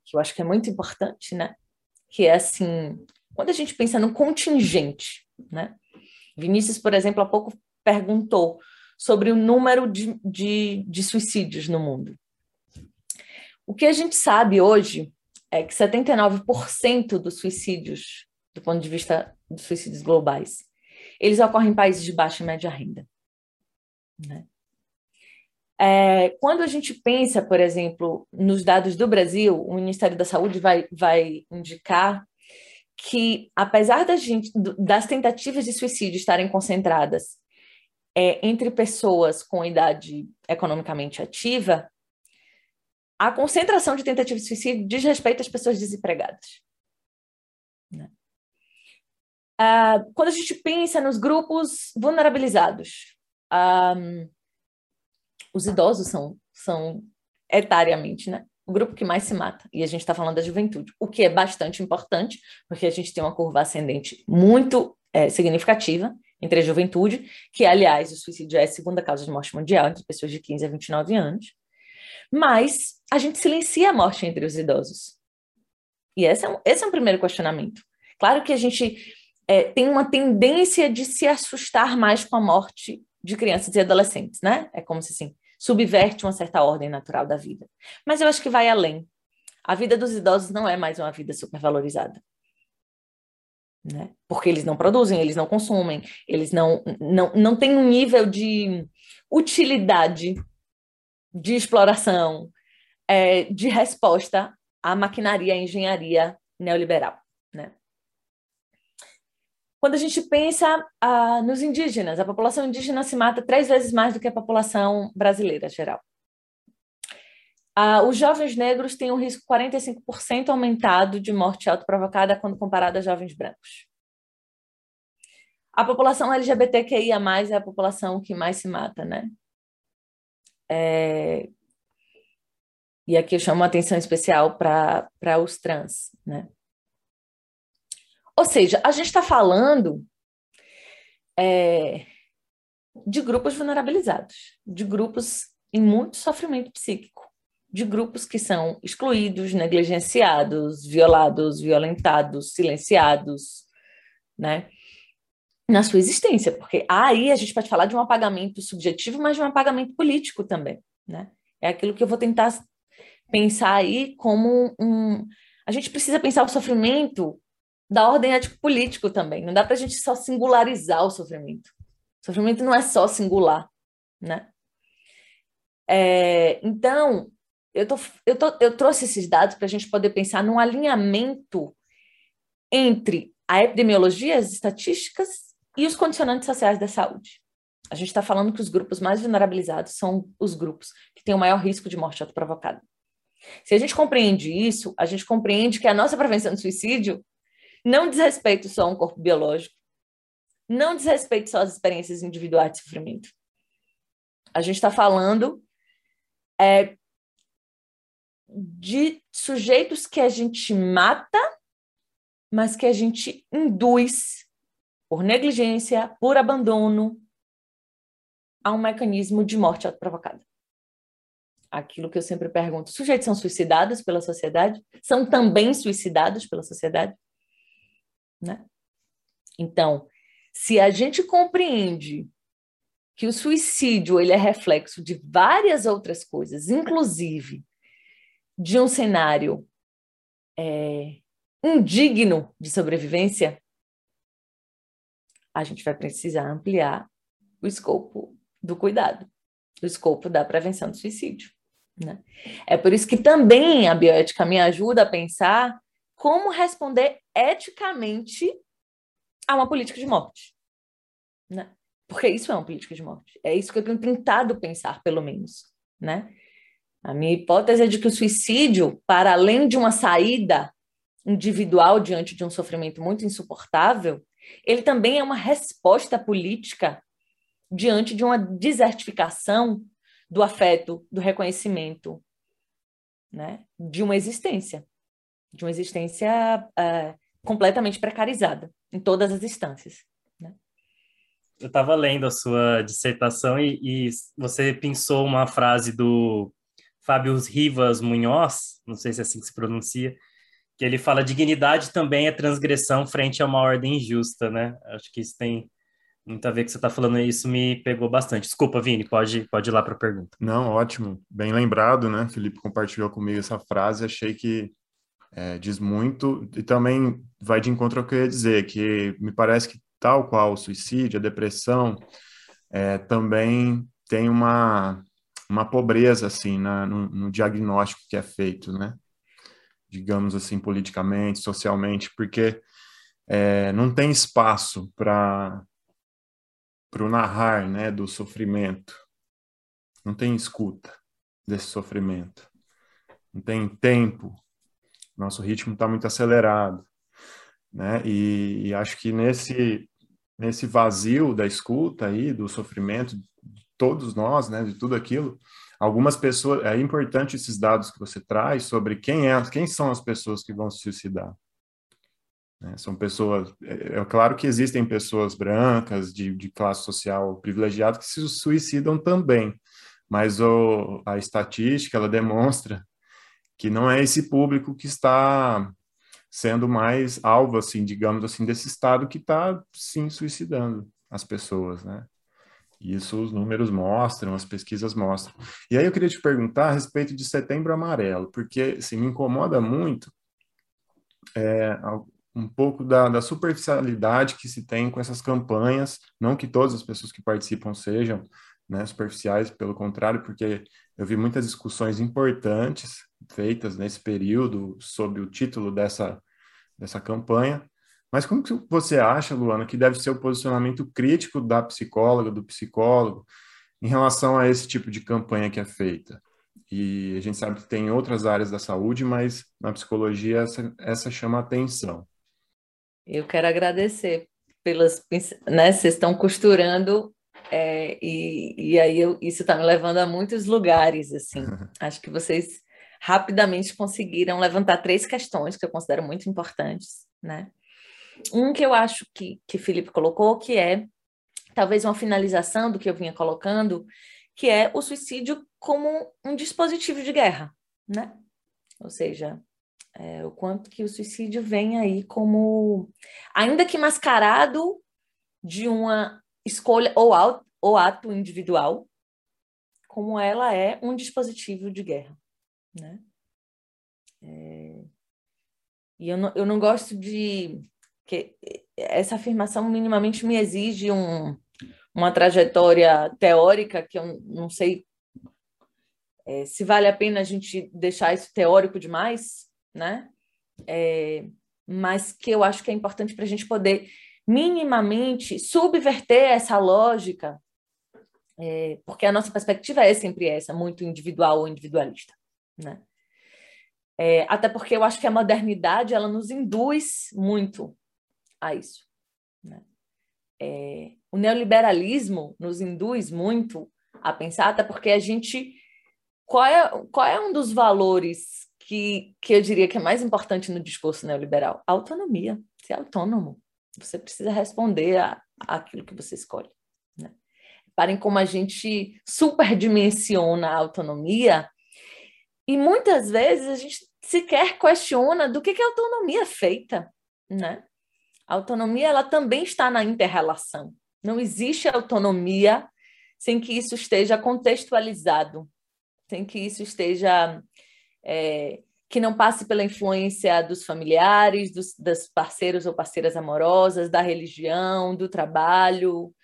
que eu acho que é muito importante, né? Que é assim, quando a gente pensa no contingente, né? Vinícius, por exemplo, há pouco perguntou sobre o número de, de, de suicídios no mundo. O que a gente sabe hoje é que 79% dos suicídios, do ponto de vista dos suicídios globais, eles ocorrem em países de baixa e média renda. Né? É, quando a gente pensa, por exemplo, nos dados do Brasil, o Ministério da Saúde vai, vai indicar que, apesar da gente, das tentativas de suicídio estarem concentradas é, entre pessoas com idade economicamente ativa, a concentração de tentativas de suicídio diz respeito às pessoas desempregadas. Né? Uh, quando a gente pensa nos grupos vulnerabilizados, um, os idosos são, são etariamente, né? O grupo que mais se mata. E a gente está falando da juventude, o que é bastante importante, porque a gente tem uma curva ascendente muito é, significativa entre a juventude, que, aliás, o suicídio é a segunda causa de morte mundial entre pessoas de 15 a 29 anos. Mas a gente silencia a morte entre os idosos. E esse é um, esse é um primeiro questionamento. Claro que a gente é, tem uma tendência de se assustar mais com a morte de crianças e adolescentes, né? É como se assim, subverte uma certa ordem natural da vida. Mas eu acho que vai além. A vida dos idosos não é mais uma vida supervalorizada. Né? Porque eles não produzem, eles não consumem, eles não, não, não têm um nível de utilidade, de exploração, é, de resposta à maquinaria, à engenharia neoliberal. Né? Quando a gente pensa ah, nos indígenas, a população indígena se mata três vezes mais do que a população brasileira geral. Ah, os jovens negros têm um risco 45% aumentado de morte autoprovocada quando comparado a jovens brancos. A população LGBTQIA+, é a população que mais se mata, né? É... E aqui eu chamo uma atenção especial para os trans, né? Ou seja, a gente está falando é, de grupos vulnerabilizados, de grupos em muito sofrimento psíquico, de grupos que são excluídos, negligenciados, violados, violentados, silenciados, né? Na sua existência, porque aí a gente pode falar de um apagamento subjetivo, mas de um apagamento político também, né? É aquilo que eu vou tentar pensar aí como um. A gente precisa pensar o sofrimento da ordem ético-político também. Não dá para a gente só singularizar o sofrimento. O sofrimento não é só singular, né? É, então, eu, tô, eu, tô, eu trouxe esses dados para a gente poder pensar num alinhamento entre a epidemiologia, as estatísticas e os condicionantes sociais da saúde. A gente está falando que os grupos mais vulnerabilizados são os grupos que têm o maior risco de morte autoprovocada. Se a gente compreende isso, a gente compreende que a nossa prevenção de suicídio não diz respeito só a um corpo biológico, não diz respeito só às experiências individuais de sofrimento. A gente está falando é, de sujeitos que a gente mata, mas que a gente induz por negligência, por abandono, a um mecanismo de morte autoprovocada. Aquilo que eu sempre pergunto: sujeitos são suicidados pela sociedade? São também suicidados pela sociedade? Né? Então, se a gente compreende que o suicídio ele é reflexo de várias outras coisas, inclusive de um cenário é, indigno de sobrevivência, a gente vai precisar ampliar o escopo do cuidado, o escopo da prevenção do suicídio. Né? É por isso que também a bioética me ajuda a pensar como responder eticamente a uma política de morte. Né? Porque isso é uma política de morte. É isso que eu tenho tentado pensar, pelo menos. Né? A minha hipótese é de que o suicídio, para além de uma saída individual diante de um sofrimento muito insuportável, ele também é uma resposta política diante de uma desertificação do afeto, do reconhecimento, né? de uma existência, de uma existência uh, completamente precarizada em todas as instâncias. Né? Eu estava lendo a sua dissertação e, e, você pensou uma frase do Fábio Rivas Munhoz, não sei se é assim que se pronuncia, que ele fala dignidade também é transgressão frente a uma ordem injusta, né? Acho que isso tem muito a ver que você está falando, isso me pegou bastante. Desculpa, Vini, pode, pode ir lá para a pergunta. Não, ótimo, bem lembrado, né? Felipe compartilhou comigo essa frase, achei que é, diz muito e também vai de encontro ao que eu ia dizer, que me parece que tal qual o suicídio, a depressão, é, também tem uma, uma pobreza, assim, na, no, no diagnóstico que é feito, né? Digamos assim, politicamente, socialmente, porque é, não tem espaço para para o narrar né, do sofrimento. Não tem escuta desse sofrimento. Não tem tempo. Nosso ritmo está muito acelerado. Né? E, e, acho que nesse, nesse vazio da escuta aí, do sofrimento, todos nós, né, de tudo aquilo, algumas pessoas, é importante esses dados que você traz sobre quem, é, quem são as pessoas que vão se suicidar. Né? São pessoas, é, é, claro que existem pessoas brancas, de, de classe social privilegiada, que se suicidam também, mas o, a estatística, ela demonstra que não é esse público que está sendo mais alvo, assim, digamos assim, desse estado que está, sim, suicidando as pessoas, né? Isso os números mostram, as pesquisas mostram. E aí eu queria te perguntar a respeito de Setembro Amarelo, porque assim, me incomoda muito é, um pouco da, da, superficialidade que se tem com essas campanhas, não que todas as pessoas que participam sejam né, superficiais, pelo contrário, porque eu vi muitas discussões importantes feitas nesse período sob o título dessa, dessa campanha. Mas como que você acha, Luana, que deve ser o posicionamento crítico da psicóloga, do psicólogo, em relação a esse tipo de campanha que é feita? E a gente sabe que tem outras áreas da saúde, mas na psicologia essa, essa chama atenção. Eu quero agradecer pelas, né, vocês estão costurando é, e, e aí eu, isso está me levando a muitos lugares, assim. Acho que vocês rapidamente conseguiram levantar três questões que eu considero muito importantes, né? Um que eu acho que, que Felipe colocou, que é talvez uma finalização do que eu vinha colocando, que é o suicídio como um dispositivo de guerra, né? Ou seja, é, o quanto que o suicídio vem aí como, ainda que mascarado de uma escolha ou, ou ato individual, como ela é um dispositivo de guerra, né? É... E eu não, eu não gosto de que essa afirmação minimamente me exige um, uma trajetória teórica que eu não sei é, se vale a pena a gente deixar isso teórico demais, né? É, mas que eu acho que é importante para a gente poder minimamente subverter essa lógica, é, porque a nossa perspectiva é sempre essa, muito individual ou individualista, né? É, até porque eu acho que a modernidade ela nos induz muito a isso. Né? É, o neoliberalismo nos induz muito a pensar, até porque a gente. Qual é, qual é um dos valores que, que eu diria que é mais importante no discurso neoliberal? A autonomia, ser autônomo. Você precisa responder a, aquilo que você escolhe. Né? Parem como a gente superdimensiona a autonomia e muitas vezes a gente sequer questiona do que, que a autonomia é feita, né? A autonomia ela também está na interrelação. Não existe autonomia sem que isso esteja contextualizado, sem que isso esteja é, que não passe pela influência dos familiares, dos das parceiros ou parceiras amorosas, da religião, do trabalho,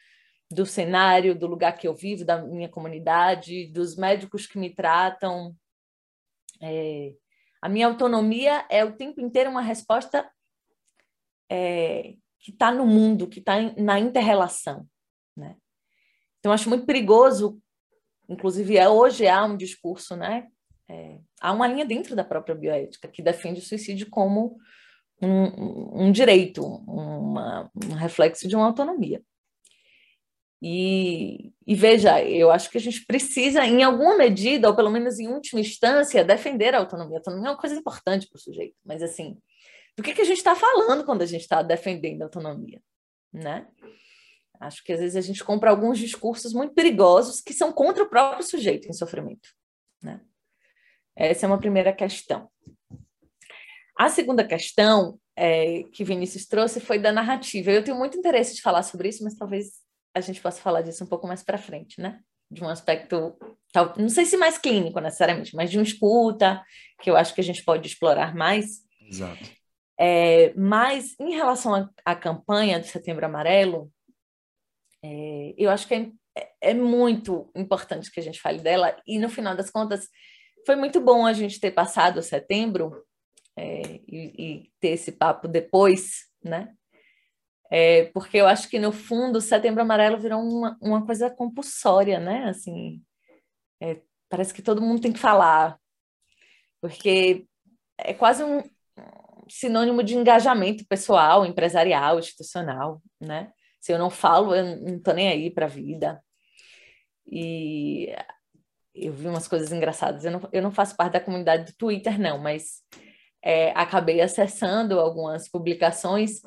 do cenário, do lugar que eu vivo, da minha comunidade, dos médicos que me tratam. É, a minha autonomia é o tempo inteiro uma resposta é, que está no mundo, que está na interrelação. Né? Então, acho muito perigoso, inclusive é, hoje há um discurso, né? É, há uma linha dentro da própria bioética que defende o suicídio como um, um direito, uma, um reflexo de uma autonomia. E, e, veja, eu acho que a gente precisa, em alguma medida, ou pelo menos em última instância, defender a autonomia. A autonomia é uma coisa importante para o sujeito, mas assim, do que, que a gente está falando quando a gente está defendendo a autonomia, né? Acho que às vezes a gente compra alguns discursos muito perigosos que são contra o próprio sujeito em sofrimento, né? Essa é uma primeira questão. A segunda questão é, que Vinícius trouxe foi da narrativa. Eu tenho muito interesse de falar sobre isso, mas talvez a gente possa falar disso um pouco mais para frente, né? De um aspecto, não sei se mais clínico necessariamente, mas de um escuta, que eu acho que a gente pode explorar mais. Exato. É, mas em relação à campanha do Setembro Amarelo, é, eu acho que é, é, muito importante que a gente fale dela, e no final das contas, foi muito bom a gente ter passado setembro é, e, e ter esse papo depois, né? É, porque eu acho que, no fundo, o Setembro Amarelo virou uma, uma coisa compulsória, né? Assim, é, parece que todo mundo tem que falar, porque é quase um sinônimo de engajamento pessoal, empresarial, institucional, né? Se eu não falo, eu não tô nem aí para a vida. E eu vi umas coisas engraçadas. Eu não, eu não faço parte da comunidade do Twitter, não, mas é, acabei acessando algumas publicações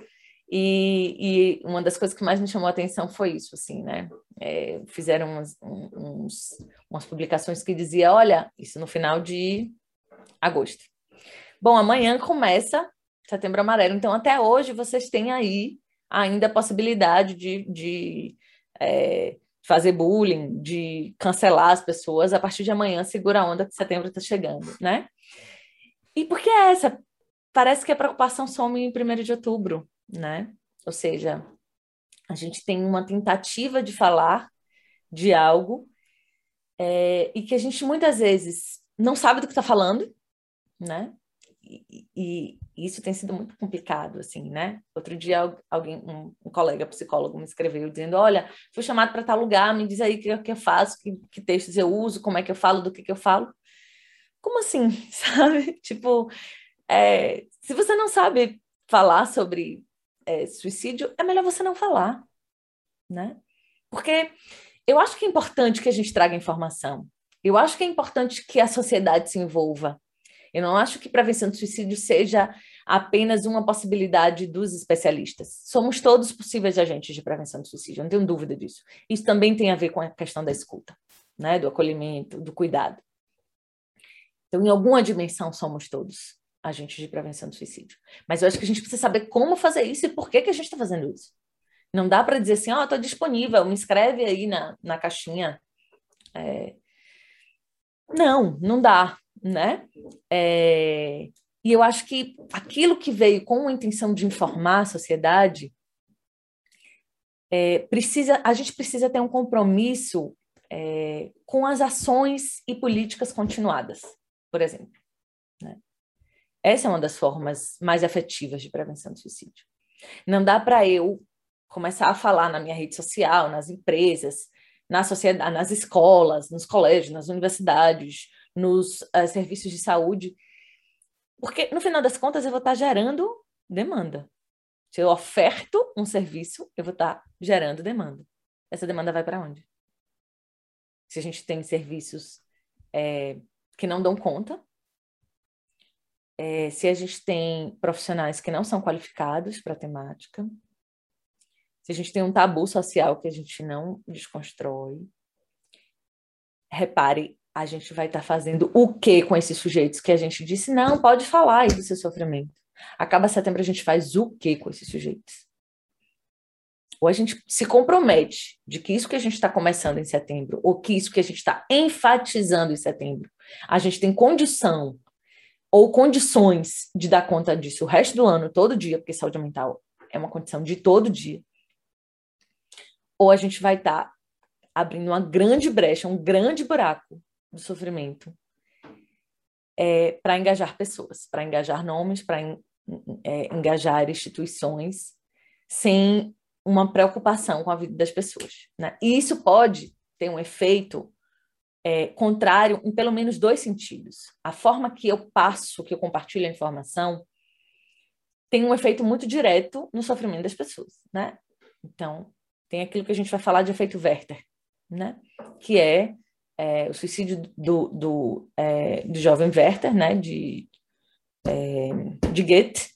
e, e, uma das coisas que mais me chamou a atenção foi isso, assim, né? É, fizeram umas, uns, umas publicações que dizia, olha, isso no final de agosto. Bom, amanhã começa Setembro Amarelo, então até hoje vocês têm aí ainda a possibilidade de, de é, fazer bullying, de cancelar as pessoas. A partir de amanhã, segura a onda que setembro está chegando, né? E por que é essa? Parece que a preocupação some em 1 de outubro né? Ou seja, a gente tem uma tentativa de falar de algo é, e que a gente muitas vezes não sabe do que está falando, né? E, isso tem sido muito complicado, assim, né? Outro dia alguém, um, um colega psicólogo me escreveu dizendo, olha, fui chamado para tal lugar, me diz aí o que, que eu faço, que, que textos eu uso, como é que eu falo, do que, que eu falo. Como assim, sabe? Tipo, é, se você não sabe falar sobre é, suicídio, é melhor você não falar, né? Porque eu acho que é importante que a gente traga informação. Eu acho que é importante que a sociedade se envolva. Eu não acho que prevenção do suicídio seja apenas uma possibilidade dos especialistas. Somos todos possíveis agentes de prevenção do suicídio, não tenho dúvida disso. Isso também tem a ver com a questão da escuta, né? do acolhimento, do cuidado. Então, em alguma dimensão, somos todos agentes de prevenção do suicídio. Mas eu acho que a gente precisa saber como fazer isso e por que, que a gente está fazendo isso. Não dá para dizer assim, ó, oh, estou disponível, me escreve aí na, na caixinha. É... Não, não dá, né? É... E eu acho que aquilo que veio com a intenção de informar a sociedade, é, precisa, a gente precisa ter um compromisso é, com as ações e políticas continuadas, por exemplo. Né? Essa é uma das formas mais efetivas de prevenção do suicídio. Não dá para eu começar a falar na minha rede social, nas empresas, na sociedade, nas escolas, nos colégios, nas universidades, nos uh, serviços de saúde, porque no final das contas eu vou estar gerando demanda. Se eu oferto um serviço, eu vou estar gerando demanda. Essa demanda vai para onde? Se a gente tem serviços é, que não dão conta, é, se a gente tem profissionais que não são qualificados para a temática, se a gente tem um tabu social que a gente não desconstrói, repare, a gente vai estar tá fazendo o que com esses sujeitos que a gente disse, não, pode falar aí do seu sofrimento. Acaba setembro, a gente faz o que com esses sujeitos? Ou a gente se compromete de que isso que a gente está começando em setembro, ou que isso que a gente está enfatizando em setembro, a gente tem condição ou condições de dar conta disso o resto do ano, todo dia, porque saúde mental é uma condição de todo dia. Ou a gente vai estar tá abrindo uma grande brecha, um grande buraco do sofrimento é, para engajar pessoas, para engajar nomes, para é, engajar instituições, sem uma preocupação com a vida das pessoas. Né? E isso pode ter um efeito é, contrário em pelo menos dois sentidos. A forma que eu passo, que eu compartilho a informação, tem um efeito muito direto no sofrimento das pessoas, né? Então, tem aquilo que a gente vai falar de efeito Werther, né? Que é, é o suicídio do, do, é, do jovem Werther, né? De, é, de Goethe,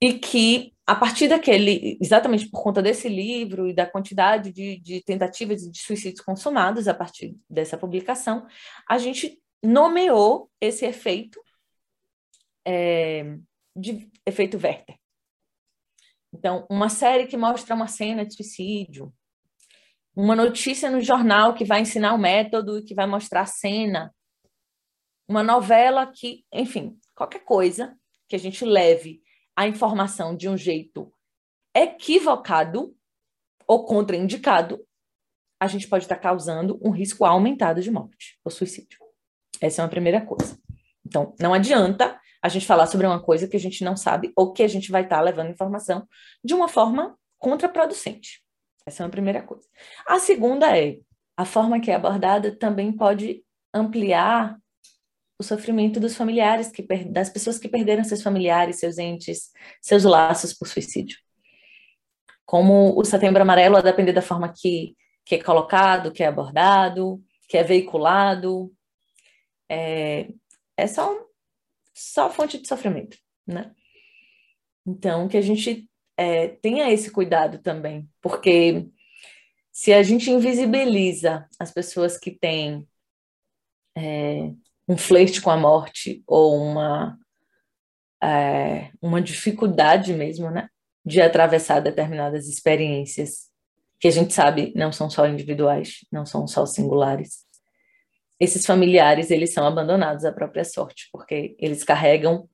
e que a partir daquele, exatamente por conta desse livro e da quantidade de, de tentativas de suicídios consumados a partir dessa publicação, a gente nomeou esse efeito é, de efeito Werther. Então, uma série que mostra uma cena de suicídio, uma notícia no jornal que vai ensinar o método e que vai mostrar a cena, uma novela que, enfim, qualquer coisa que a gente leve a informação de um jeito equivocado ou contraindicado, a gente pode estar causando um risco aumentado de morte ou suicídio. Essa é uma primeira coisa. Então, não adianta a gente falar sobre uma coisa que a gente não sabe ou que a gente vai estar levando informação de uma forma contraproducente. Essa é uma primeira coisa. A segunda é a forma que é abordada também pode ampliar o sofrimento dos familiares, que, das pessoas que perderam seus familiares, seus entes, seus laços por suicídio. Como o Setembro Amarelo, a depender da forma que, que é colocado, que é abordado, que é veiculado, é, é só, só fonte de sofrimento, né? Então, que a gente é, tenha esse cuidado também, porque se a gente invisibiliza as pessoas que têm é, um flerte com a morte ou uma, é, uma dificuldade mesmo, né? De atravessar determinadas experiências que a gente sabe não são só individuais, não são só singulares. Esses familiares, eles são abandonados à própria sorte, porque eles carregam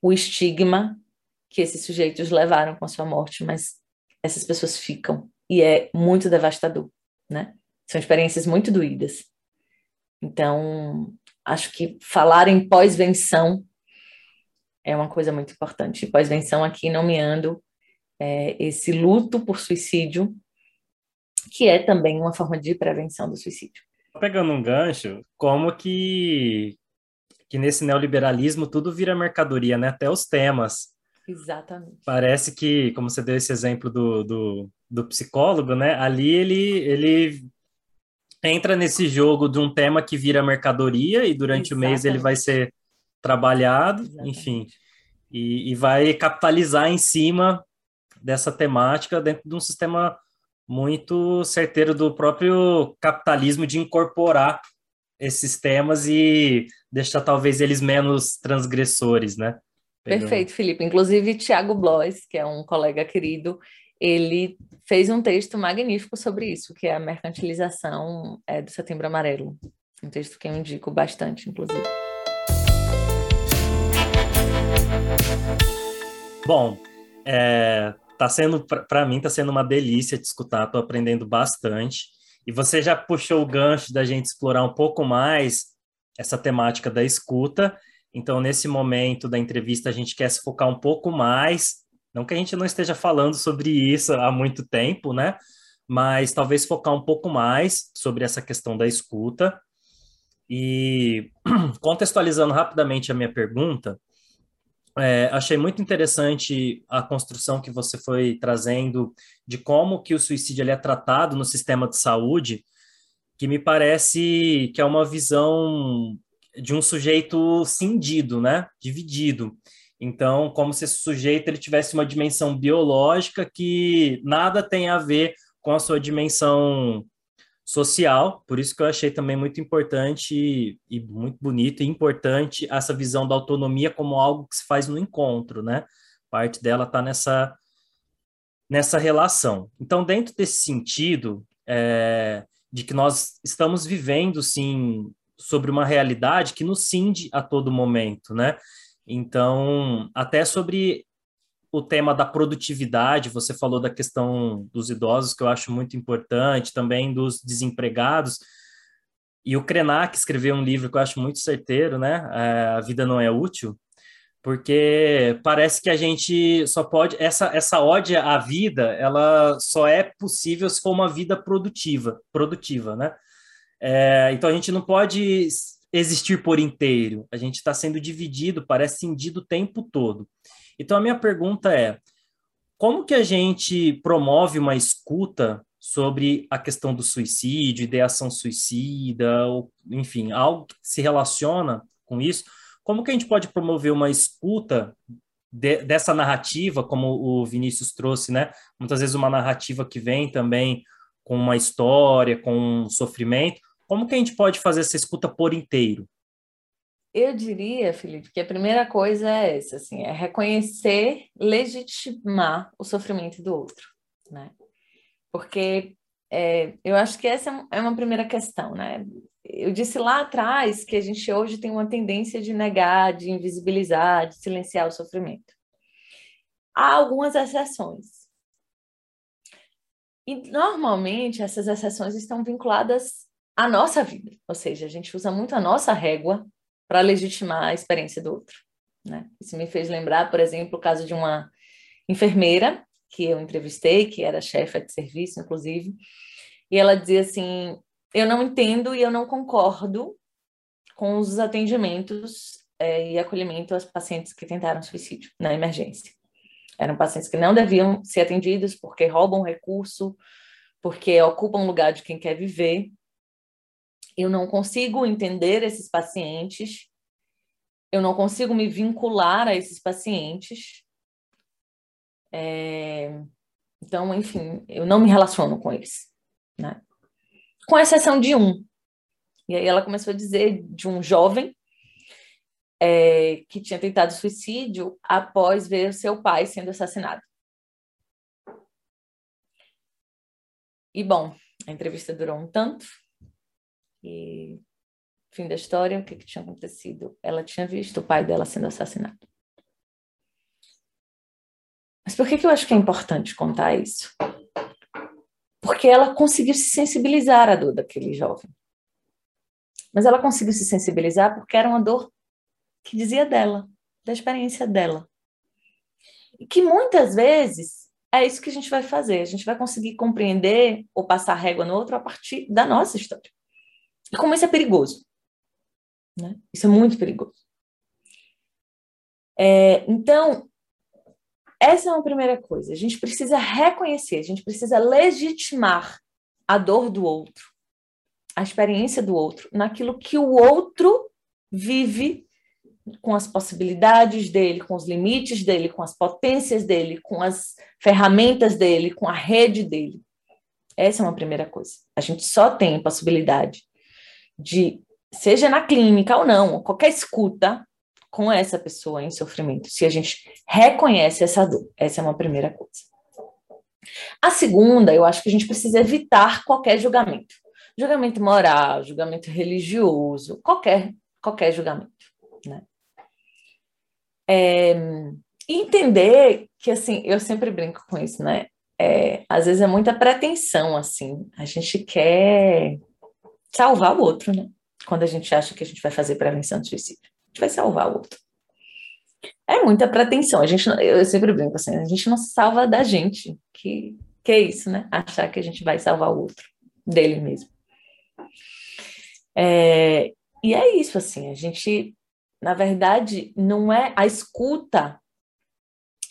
o estigma que esses sujeitos levaram com a sua morte, mas essas pessoas ficam e é muito devastador, né? São experiências muito doídas. Então, acho que falar em pós-venção é uma coisa muito importante. Pós-venção aqui nomeando é, esse luto por suicídio, que é também uma forma de prevenção do suicídio. Pegando um gancho, como que, que nesse neoliberalismo tudo vira mercadoria, né? Até os temas. Exatamente. Parece que, como você deu esse exemplo do, do, do psicólogo, né? Ali ele, ele entra nesse jogo de um tema que vira mercadoria e durante Exatamente. o mês ele vai ser trabalhado, Exatamente. enfim, e, e, vai capitalizar em cima dessa temática dentro de um sistema muito certeiro do próprio capitalismo de incorporar esses temas e deixar talvez eles menos transgressores, né? Perfeito, Felipe. Inclusive, Tiago Blois, que é um colega querido, ele fez um texto magnífico sobre isso, que é a mercantilização é, do Setembro Amarelo. Um texto que eu indico bastante, inclusive. Bom, é, tá sendo para mim tá sendo uma delícia te escutar, tô aprendendo bastante. E você já puxou o gancho da gente explorar um pouco mais essa temática da escuta. Então, nesse momento da entrevista, a gente quer se focar um pouco mais. Não que a gente não esteja falando sobre isso há muito tempo, né? Mas talvez focar um pouco mais sobre essa questão da escuta. E contextualizando rapidamente a minha pergunta, é, achei muito interessante a construção que você foi trazendo de como que o suicídio ele é tratado no sistema de saúde, que me parece que é uma visão de um sujeito cindido, né? Dividido. Então, como se esse sujeito ele tivesse uma dimensão biológica que nada tem a ver com a sua dimensão social, por isso que eu achei também muito importante e muito bonito e importante essa visão da autonomia como algo que se faz no encontro, né? Parte dela está nessa nessa relação. Então, dentro desse sentido, é, de que nós estamos vivendo, sim, sobre uma realidade que nos cinde a todo momento, né? Então, até sobre o tema da produtividade, você falou da questão dos idosos, que eu acho muito importante, também dos desempregados. E o Krenak escreveu um livro que eu acho muito certeiro, né? É, a Vida Não É Útil, porque parece que a gente só pode. Essa, essa ódia à vida, ela só é possível se for uma vida produtiva, produtiva, né? É, então a gente não pode existir por inteiro, a gente está sendo dividido, parece cindido o tempo todo. Então, a minha pergunta é: como que a gente promove uma escuta sobre a questão do suicídio, ideação suicida, ou, enfim, algo que se relaciona com isso? Como que a gente pode promover uma escuta de, dessa narrativa, como o Vinícius trouxe, né? Muitas vezes uma narrativa que vem também com uma história, com um sofrimento. Como que a gente pode fazer essa escuta por inteiro? Eu diria, Felipe, que a primeira coisa é essa, assim, é reconhecer, legitimar o sofrimento do outro, né? Porque é, eu acho que essa é uma primeira questão, né? Eu disse lá atrás que a gente hoje tem uma tendência de negar, de invisibilizar, de silenciar o sofrimento. Há algumas exceções. E normalmente essas exceções estão vinculadas à nossa vida, ou seja, a gente usa muito a nossa régua para legitimar a experiência do outro. Né? Isso me fez lembrar, por exemplo, o caso de uma enfermeira que eu entrevistei, que era chefe de serviço, inclusive, e ela dizia assim: Eu não entendo e eu não concordo com os atendimentos é, e acolhimento aos pacientes que tentaram suicídio na emergência. Eram pacientes que não deviam ser atendidos porque roubam recurso, porque ocupam lugar de quem quer viver, eu não consigo entender esses pacientes, eu não consigo me vincular a esses pacientes. É... Então, enfim, eu não me relaciono com eles, né? Com exceção de um. E aí ela começou a dizer de um jovem é, que tinha tentado suicídio após ver seu pai sendo assassinado. E bom, a entrevista durou um tanto, e fim da história, o que, que tinha acontecido? Ela tinha visto o pai dela sendo assassinado. Mas por que, que eu acho que é importante contar isso? Porque ela conseguiu se sensibilizar à dor daquele jovem. Mas ela conseguiu se sensibilizar porque era uma dor que dizia dela, da experiência dela. E que muitas vezes é isso que a gente vai fazer. A gente vai conseguir compreender ou passar régua no outro a partir da nossa história. E como isso é perigoso. Né? Isso é muito perigoso. É, então, essa é uma primeira coisa. A gente precisa reconhecer, a gente precisa legitimar a dor do outro, a experiência do outro, naquilo que o outro vive com as possibilidades dele, com os limites dele, com as potências dele, com as ferramentas dele, com a rede dele. Essa é uma primeira coisa. A gente só tem possibilidade de, seja na clínica ou não, qualquer escuta com essa pessoa em sofrimento, se a gente reconhece essa dor. Essa é uma primeira coisa. A segunda, eu acho que a gente precisa evitar qualquer julgamento. Julgamento moral, julgamento religioso, qualquer, qualquer julgamento. Né? É, entender que, assim, eu sempre brinco com isso, né? É, às vezes é muita pretensão, assim. A gente quer salvar o outro, né? Quando a gente acha que a gente vai fazer prevenção de suicídio. A gente vai salvar o outro. É muita pretensão. A gente, eu sempre brinco assim, a gente não salva da gente. Que, que é isso, né? Achar que a gente vai salvar o outro, dele mesmo. É, e é isso, assim, a gente, na verdade, não é a escuta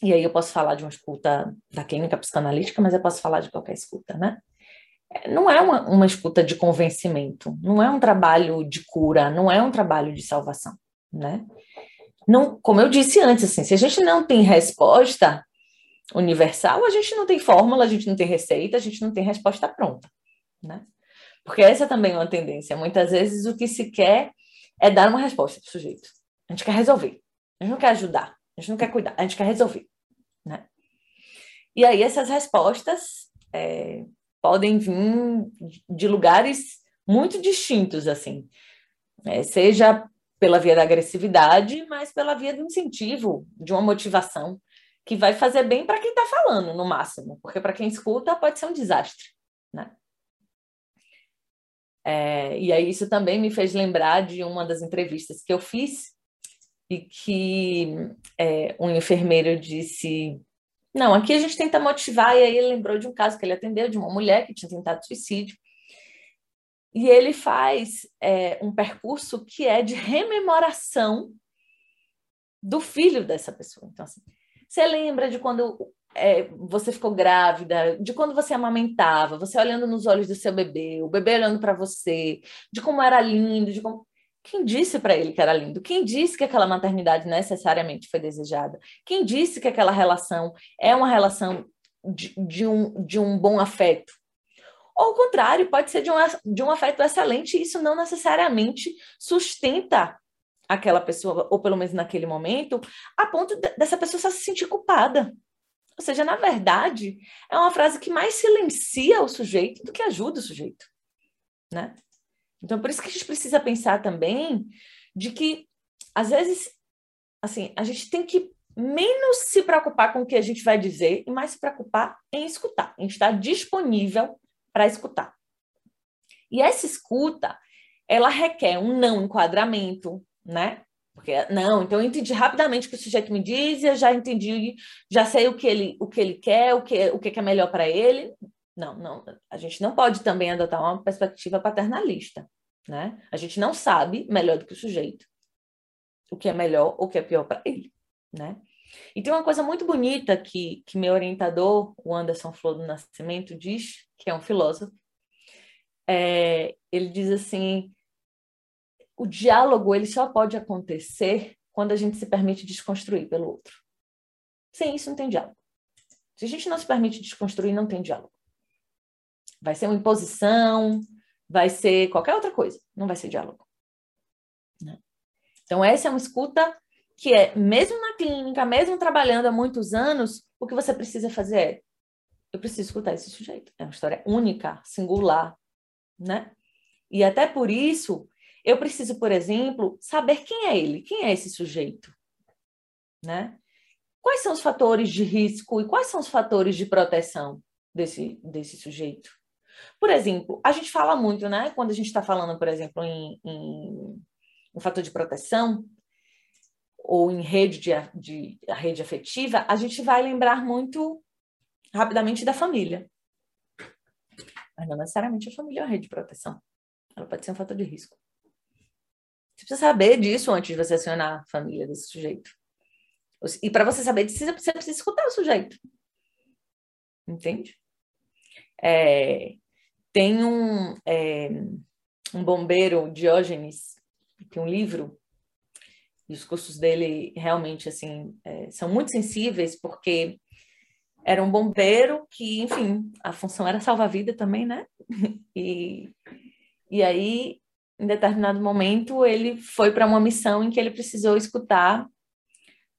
e aí eu posso falar de uma escuta da clínica psicanalítica, mas eu posso falar de qualquer escuta, né? Não é uma, uma escuta de convencimento, não é um trabalho de cura, não é um trabalho de salvação, né? Não, como eu disse antes, assim, se a gente não tem resposta universal, a gente não tem fórmula, a gente não tem receita, a gente não tem resposta pronta, né? Porque essa também é uma tendência. Muitas vezes o que se quer é dar uma resposta para o sujeito. A gente quer resolver, a gente não quer ajudar, a gente não quer cuidar, a gente quer resolver. Né? E aí essas respostas é, podem vir de lugares muito distintos, assim, é, seja pela via da agressividade, mas pela via do incentivo, de uma motivação que vai fazer bem para quem está falando, no máximo, porque para quem escuta pode ser um desastre, né? É, e aí isso também me fez lembrar de uma das entrevistas que eu fiz e que é, um enfermeiro disse: Não, aqui a gente tenta motivar. E aí ele lembrou de um caso que ele atendeu de uma mulher que tinha tentado suicídio. E ele faz é, um percurso que é de rememoração do filho dessa pessoa. Então, assim, você lembra de quando é, você ficou grávida, de quando você amamentava, você olhando nos olhos do seu bebê, o bebê olhando para você, de como era lindo, de como quem disse para ele que era lindo? Quem disse que aquela maternidade necessariamente foi desejada? Quem disse que aquela relação é uma relação de, de um, de um bom afeto? Ou ao contrário, pode ser de um, de um afeto excelente e isso não necessariamente sustenta aquela pessoa, ou pelo menos naquele momento, a ponto de, dessa pessoa só se sentir culpada. Ou seja, na verdade, é uma frase que mais silencia o sujeito do que ajuda o sujeito. Né? Então, por isso que a gente precisa pensar também de que, às vezes, assim, a gente tem que menos se preocupar com o que a gente vai dizer e mais se preocupar em escutar, em estar disponível para escutar. E essa escuta, ela requer um não enquadramento, né? Porque não, então eu entendi rapidamente o que o sujeito me diz, eu já entendi, já sei o que ele, o que ele quer, o que, o que é melhor para ele. Não, não, a gente não pode também adotar uma perspectiva paternalista, né? A gente não sabe melhor do que o sujeito o que é melhor ou o que é pior para ele, né? E tem uma coisa muito bonita que, que meu orientador, o Anderson Flor do Nascimento, diz, que é um filósofo. É, ele diz assim: o diálogo ele só pode acontecer quando a gente se permite desconstruir pelo outro. Sem isso, não tem diálogo. Se a gente não se permite desconstruir, não tem diálogo. Vai ser uma imposição, vai ser qualquer outra coisa, não vai ser diálogo. Né? Então, essa é uma escuta que é, mesmo na clínica, mesmo trabalhando há muitos anos, o que você precisa fazer é: eu preciso escutar esse sujeito. É uma história única, singular, né? E até por isso, eu preciso, por exemplo, saber quem é ele, quem é esse sujeito, né? Quais são os fatores de risco e quais são os fatores de proteção desse, desse sujeito? Por exemplo, a gente fala muito, né? Quando a gente está falando, por exemplo, em, em um fator de proteção ou em rede de, de rede afetiva, a gente vai lembrar muito rapidamente da família. Mas não necessariamente a família é uma rede de proteção. Ela pode ser um fator de risco. Você precisa saber disso antes de você acionar a família desse sujeito. E para você saber disso, você precisa escutar o sujeito. Entende? É, tem um, é, um bombeiro, Diógenes, que tem um livro, e os cursos dele realmente assim é, são muito sensíveis, porque era um bombeiro que, enfim, a função era salvar a vida também, né? E, e aí, em determinado momento, ele foi para uma missão em que ele precisou escutar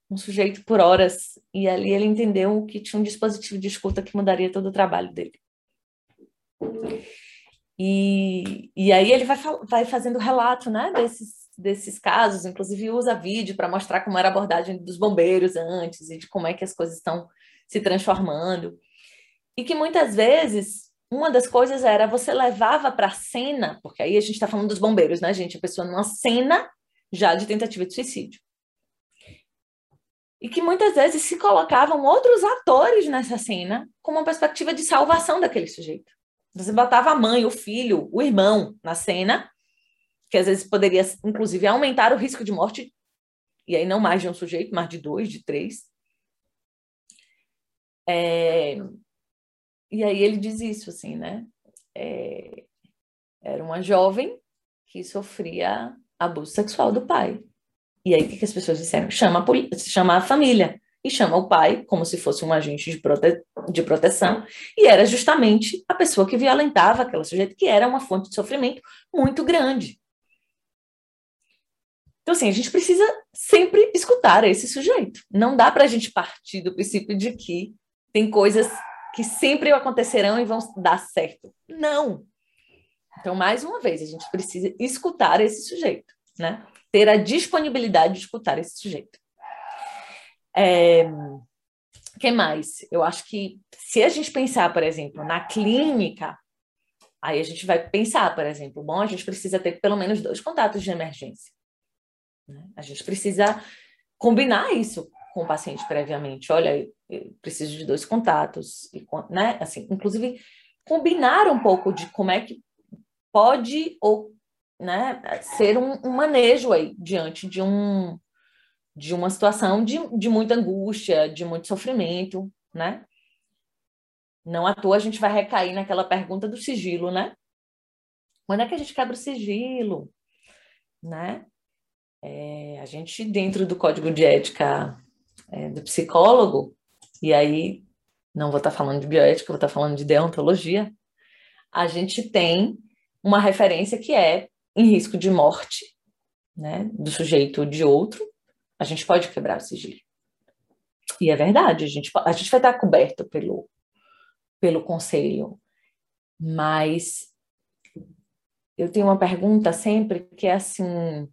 um sujeito por horas, e ali ele entendeu que tinha um dispositivo de escuta que mudaria todo o trabalho dele. E, e aí ele vai, vai fazendo relato né, desses, desses casos, inclusive usa vídeo para mostrar como era a abordagem dos bombeiros antes e de como é que as coisas estão se transformando. E que muitas vezes uma das coisas era você levava para a cena, porque aí a gente está falando dos bombeiros, né, gente? A pessoa numa cena já de tentativa de suicídio. E que muitas vezes se colocavam outros atores nessa cena com uma perspectiva de salvação daquele sujeito. Você botava a mãe, o filho, o irmão na cena, que às vezes poderia, inclusive, aumentar o risco de morte, e aí não mais de um sujeito, mas de dois, de três. É... E aí ele diz isso, assim, né? É... Era uma jovem que sofria abuso sexual do pai. E aí o que, as pessoas disseram? Chama a, chama a família e chama o pai como se fosse um agente de, prote... de proteção, e era justamente a pessoa que violentava aquela sujeito, que era uma fonte de sofrimento muito grande. Então, assim, a gente precisa sempre escutar esse sujeito. Não dá para a gente partir do princípio de que tem coisas que sempre acontecerão e vão dar certo. Não. Então, mais uma vez, a gente precisa escutar esse sujeito, né? Ter a disponibilidade de escutar esse sujeito. É... que mais? Eu acho que se a gente pensar, por exemplo, na clínica, aí a gente vai pensar, por exemplo, bom, a gente precisa ter pelo menos dois contatos de emergência. Né? A gente precisa combinar isso com o paciente previamente. Olha, eu preciso de dois contatos, e, né? Assim, inclusive combinar um pouco de como é que pode ou né, ser um, um manejo aí diante de um de uma situação de, de muita angústia, de muito sofrimento, né? Não à toa a gente vai recair naquela pergunta do sigilo, né? Quando é que a gente quebra o sigilo, né? É, a gente, dentro do código de ética é, do psicólogo, e aí não vou estar falando de bioética, vou estar falando de deontologia, a gente tem uma referência que é em risco de morte né, do sujeito ou de outro, a gente pode quebrar o sigilo. E é verdade, a gente, a gente vai estar coberto pelo, pelo conselho, mas eu tenho uma pergunta sempre que é assim: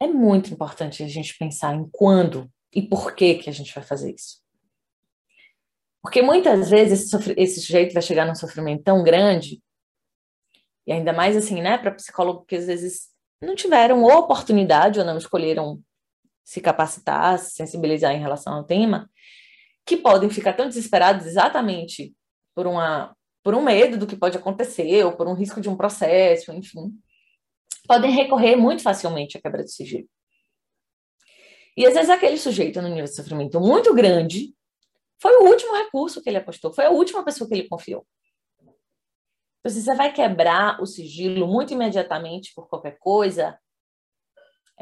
é muito importante a gente pensar em quando e por que que a gente vai fazer isso. Porque muitas vezes esse, esse sujeito vai chegar num sofrimento tão grande, e ainda mais assim, né, para psicólogo que às vezes não tiveram oportunidade ou não escolheram se capacitar, se sensibilizar em relação ao tema, que podem ficar tão desesperados exatamente por uma por um medo do que pode acontecer ou por um risco de um processo, enfim, podem recorrer muito facilmente à quebra de sigilo. E às vezes aquele sujeito no nível de sofrimento muito grande foi o último recurso que ele apostou, foi a última pessoa que ele confiou. Então, se você vai quebrar o sigilo muito imediatamente por qualquer coisa,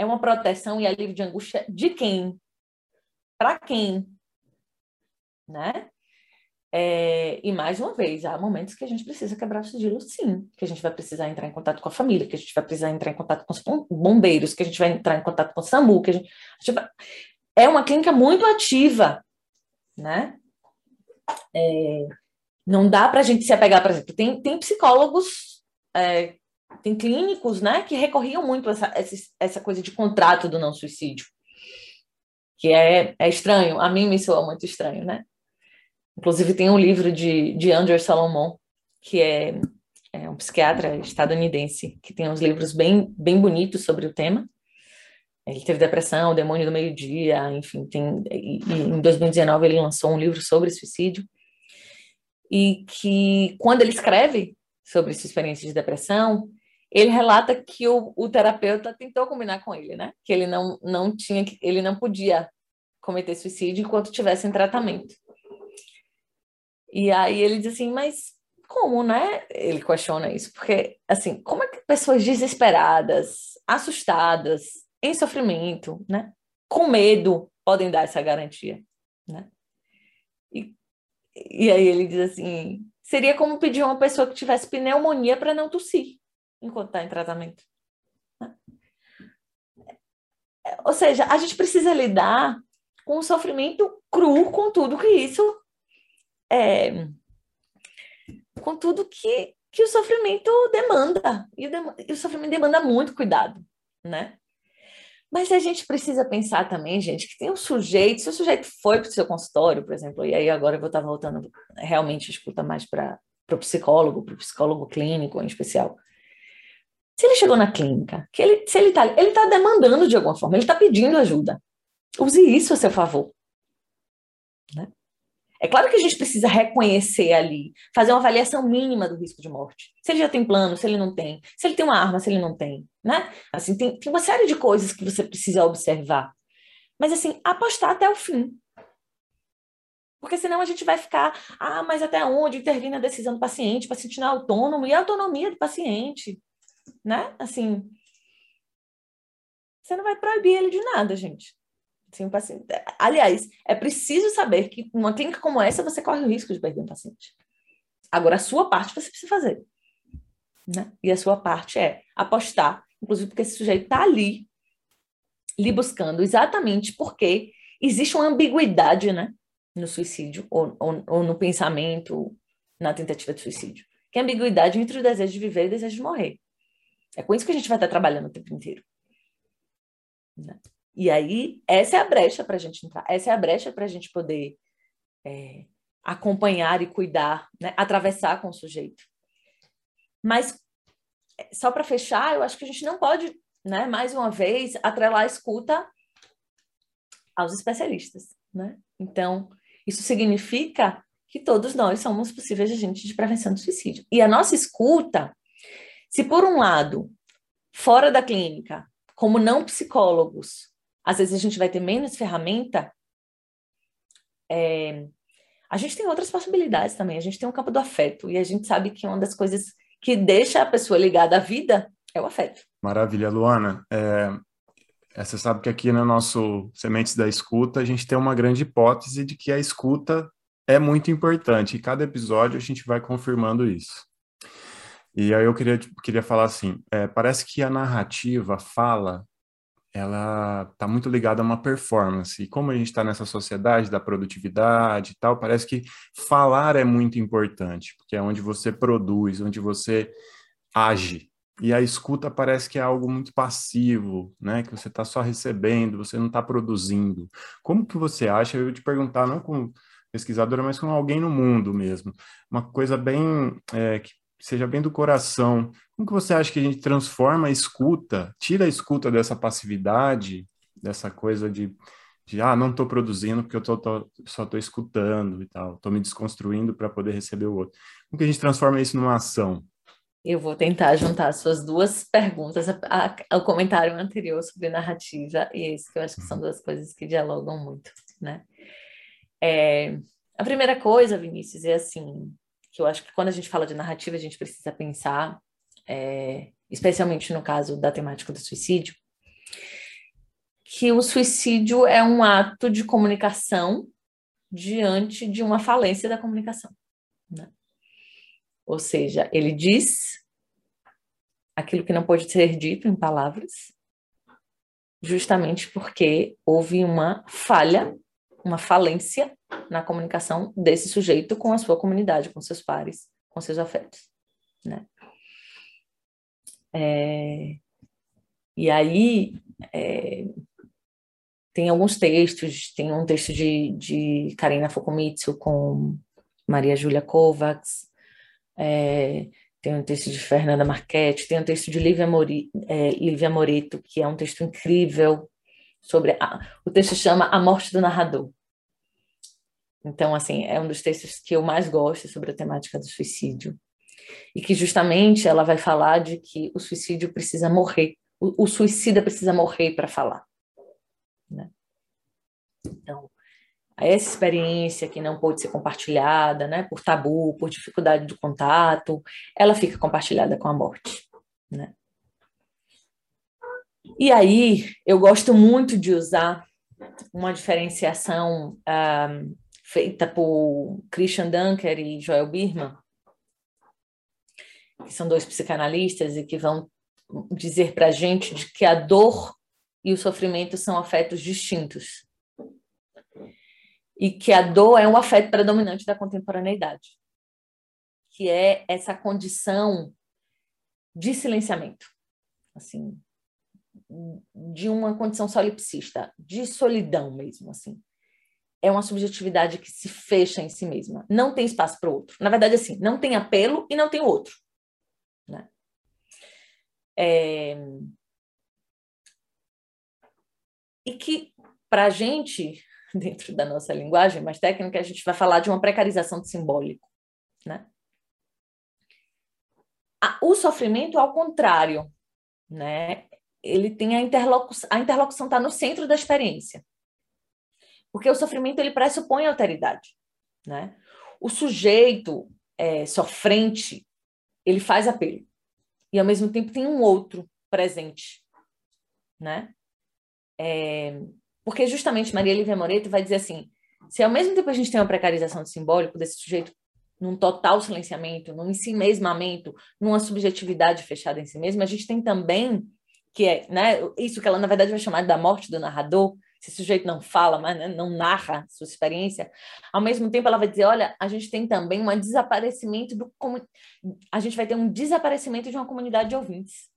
é uma proteção e alívio de angústia de quem? Para quem? Né? É, e mais uma vez, há momentos que a gente precisa quebrar o sigilo, sim, que a gente vai precisar entrar em contato com a família, que a gente vai precisar entrar em contato com os bombeiros, que a gente vai entrar em contato com o SAMU, que a gente, a gente vai... é uma clínica muito ativa, né? É, não dá para a gente se apegar, por exemplo, tem, tem psicólogos, é, tem clínicos, né, que recorriam muito a essa, essa, coisa de contrato do não suicídio, que é, é estranho, a mim me soa muito estranho, né? Inclusive, tem um livro de, de Andrew Salomon, que é, é um psiquiatra estadunidense, que tem uns livros bem, bem bonitos sobre o tema. Ele teve depressão, o demônio do meio-dia, enfim, tem, e, e em 2019 ele lançou um livro sobre suicídio. E que, quando ele escreve sobre sua experiência de depressão, ele relata que o, o terapeuta tentou combinar com ele, né? Que ele não, não tinha, ele não podia cometer suicídio enquanto tivesse em tratamento. E aí ele diz assim, mas como, né? Ele questiona isso, porque, assim, como é que pessoas desesperadas, assustadas, em sofrimento, né? Com medo, podem dar essa garantia, né? E, e aí ele diz assim, seria como pedir a uma pessoa que tivesse pneumonia para não tossir enquanto está em tratamento. Ou seja, a gente precisa lidar com o sofrimento cru, com tudo que isso é, com tudo que, que o sofrimento demanda. E o, e o sofrimento demanda muito cuidado. né? Mas a gente precisa pensar também, gente, que tem um sujeito, se o sujeito foi para o seu consultório, por exemplo, e aí agora eu vou estar voltando realmente escuta mais para o psicólogo, para o psicólogo clínico em especial. Se ele chegou na clínica, que ele, se ele está ele tá demandando de alguma forma, ele está pedindo ajuda. Use isso a seu favor. Né? É claro que a gente precisa reconhecer ali, fazer uma avaliação mínima do risco de morte. Se ele já tem plano, se ele não tem, se ele tem uma arma, se ele não tem, né? Assim, tem, tem uma série de coisas que você precisa observar. Mas, assim, apostar até o fim. Porque senão a gente vai ficar, ah, mas até onde intervir na decisão do paciente, o paciente não é autônomo, e a autonomia do paciente, né? Assim, você não vai proibir ele de nada, gente. Assim, um paciente... Aliás, é preciso saber que numa clínica como essa você corre o risco de perder um paciente. Agora, a sua parte você precisa fazer. Né? E a sua parte é apostar, inclusive porque esse sujeito está ali, lhe buscando, exatamente porque existe uma ambiguidade né, no suicídio, ou, ou, ou no pensamento, na tentativa de suicídio. Que é a ambiguidade entre o desejo de viver e o desejo de morrer. É com isso que a gente vai estar trabalhando o tempo inteiro. Né? E aí, essa é a brecha para a gente entrar, essa é a brecha para a gente poder é, acompanhar e cuidar, né? atravessar com o sujeito. Mas, é, só para fechar, eu acho que a gente não pode, né, mais uma vez, atrelar a escuta aos especialistas. Né? Então, isso significa que todos nós somos possíveis agentes de prevenção do suicídio. E a nossa escuta, se por um lado, fora da clínica, como não psicólogos, às vezes a gente vai ter menos ferramenta, é, a gente tem outras possibilidades também. A gente tem o um campo do afeto e a gente sabe que uma das coisas que deixa a pessoa ligada à vida é o afeto. Maravilha, Luana. É, é, você sabe que aqui no nosso Sementes da Escuta a gente tem uma grande hipótese de que a escuta é muito importante e cada episódio a gente vai confirmando isso. E aí eu queria, queria falar assim, é, parece que a narrativa fala ela está muito ligada a uma performance. E como a gente está nessa sociedade da produtividade e tal, parece que falar é muito importante, porque é onde você produz, onde você age. E a escuta parece que é algo muito passivo, né? Que você está só recebendo, você não está produzindo. Como que você acha? Eu te perguntar, não como pesquisadora, mas como alguém no mundo mesmo. Uma coisa bem é, que seja bem do coração. Como que você acha que a gente transforma a escuta, tira a escuta dessa passividade, dessa coisa de, de ah, não estou produzindo porque eu tô, tô só estou escutando e tal, estou me desconstruindo para poder receber o outro. Como que a gente transforma isso numa ação? Eu vou tentar juntar as suas duas perguntas ao comentário anterior sobre narrativa e esse que eu acho que são uhum. duas coisas que dialogam muito, né? É, a primeira coisa, Vinícius, é assim, que eu acho que quando a gente fala de narrativa, a gente precisa pensar, é, especialmente no caso da temática do suicídio, que o suicídio é um ato de comunicação diante de uma falência da comunicação. Né? Ou seja, ele diz aquilo que não pode ser dito em palavras, justamente porque houve uma falha uma falência na comunicação desse sujeito com a sua comunidade, com seus pares, com seus afetos, né? É, e aí é, tem alguns textos, tem um texto de, de Karina Fukumitsu com Maria Júlia Kovacs, é, tem um texto de Fernanda Marchetti, tem um texto de Lívia, Mori, é, Lívia Moreto, que é um texto incrível, sobre a, o texto chama A Morte do Narrador. Então, assim, é um dos textos que eu mais gosto sobre a temática do suicídio. E que justamente ela vai falar de que o suicídio precisa morrer, o, o suicida precisa morrer para falar. Né? Então, essa experiência que não pode ser compartilhada, né, por tabu, por dificuldade de contato, ela fica compartilhada com a morte, né? E aí, eu gosto muito de usar uma diferenciação um, feita por Christian Dunker e Joel Birman, que são dois psicanalistas e que vão dizer para a gente de que a dor e o sofrimento são afetos distintos. E que a dor é um afeto predominante da contemporaneidade, que é essa condição de silenciamento. Assim, de uma condição solipsista, de solidão mesmo, assim. É uma subjetividade que se fecha em si mesma, não tem espaço para o outro. Na verdade, assim, não tem apelo e não tem outro. Né? É... E que, para a gente, dentro da nossa linguagem mais técnica, a gente vai falar de uma precarização de simbólico. Né? O sofrimento, ao contrário, né? ele tem a interlocução, a interlocução está no centro da experiência. Porque o sofrimento ele pressupõe alteridade. Né? O sujeito é, sofrente, ele faz apelo. E, ao mesmo tempo, tem um outro presente. Né? É, porque, justamente, Maria Lívia Moreto vai dizer assim, se ao mesmo tempo a gente tem uma precarização do simbólico desse sujeito num total silenciamento, num ensimesmamento, numa subjetividade fechada em si mesmo, a gente tem também que é né, isso que ela, na verdade, vai chamar da morte do narrador, se o sujeito não fala, mas né, não narra sua experiência, ao mesmo tempo ela vai dizer, olha, a gente tem também um desaparecimento do... A gente vai ter um desaparecimento de uma comunidade de ouvintes.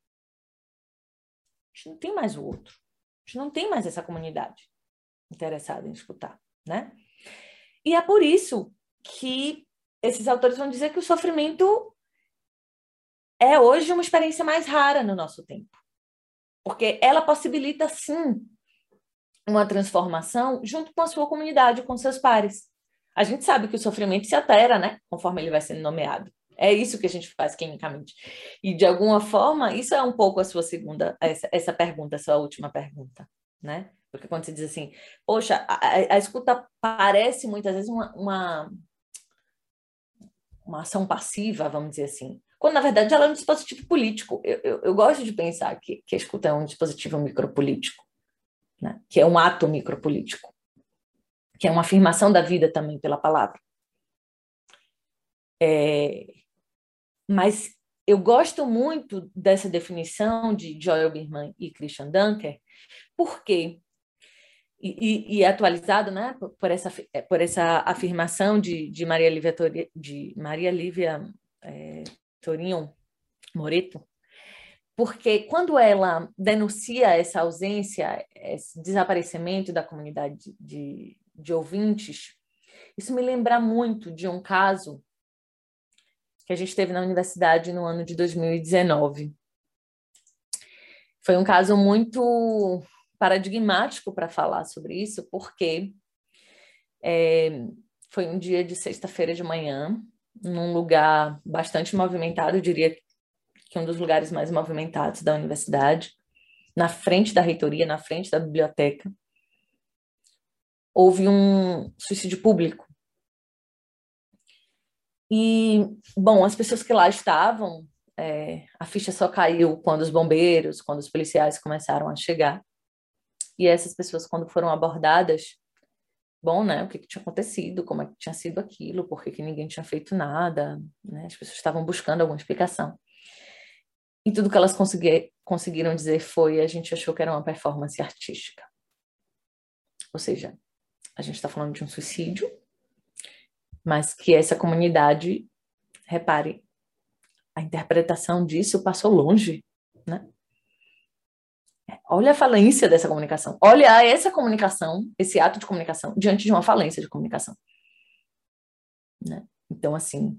A gente não tem mais o outro. A gente não tem mais essa comunidade interessada em escutar, né? E é por isso que esses autores vão dizer que o sofrimento é hoje uma experiência mais rara no nosso tempo. Porque ela possibilita, sim, uma transformação junto com a sua comunidade, com seus pares. A gente sabe que o sofrimento se altera, né? Conforme ele vai sendo nomeado. É isso que a gente faz clinicamente. E, de alguma forma, isso é um pouco a sua segunda, essa, essa pergunta, a sua última pergunta, né? Porque quando você diz assim, poxa, a, a escuta parece muitas vezes uma, uma, uma ação passiva, vamos dizer assim quando na verdade ela é um dispositivo político. Eu, eu, eu gosto de pensar que, que a escuta é um dispositivo micropolítico, né? que é um ato micropolítico, que é uma afirmação da vida também pela palavra. É, mas eu gosto muito dessa definição de Joel Birman e Christian Dunker, porque e, e, atualizado né, por, essa, por essa afirmação de, de Maria Lívia, de Maria Lívia é, Torinho Moreto, porque quando ela denuncia essa ausência, esse desaparecimento da comunidade de, de ouvintes, isso me lembra muito de um caso que a gente teve na universidade no ano de 2019. Foi um caso muito paradigmático para falar sobre isso, porque é, foi um dia de sexta-feira de manhã, num lugar bastante movimentado, eu diria que um dos lugares mais movimentados da universidade, na frente da reitoria, na frente da biblioteca. Houve um suicídio público. E, bom, as pessoas que lá estavam, é, a ficha só caiu quando os bombeiros, quando os policiais começaram a chegar. E essas pessoas, quando foram abordadas, bom, né? O que, que, tinha acontecido, como é que tinha sido aquilo, por que, que ninguém tinha feito nada, né? As pessoas estavam buscando alguma explicação. E tudo que elas conseguiram dizer foi: a gente achou que era uma performance artística. Ou seja, a gente está falando de um suicídio, mas que essa comunidade, repare, a interpretação disso passou longe, né? Olha a falência dessa comunicação. Olha essa comunicação, esse ato de comunicação, diante de uma falência de comunicação. Né? Então, assim,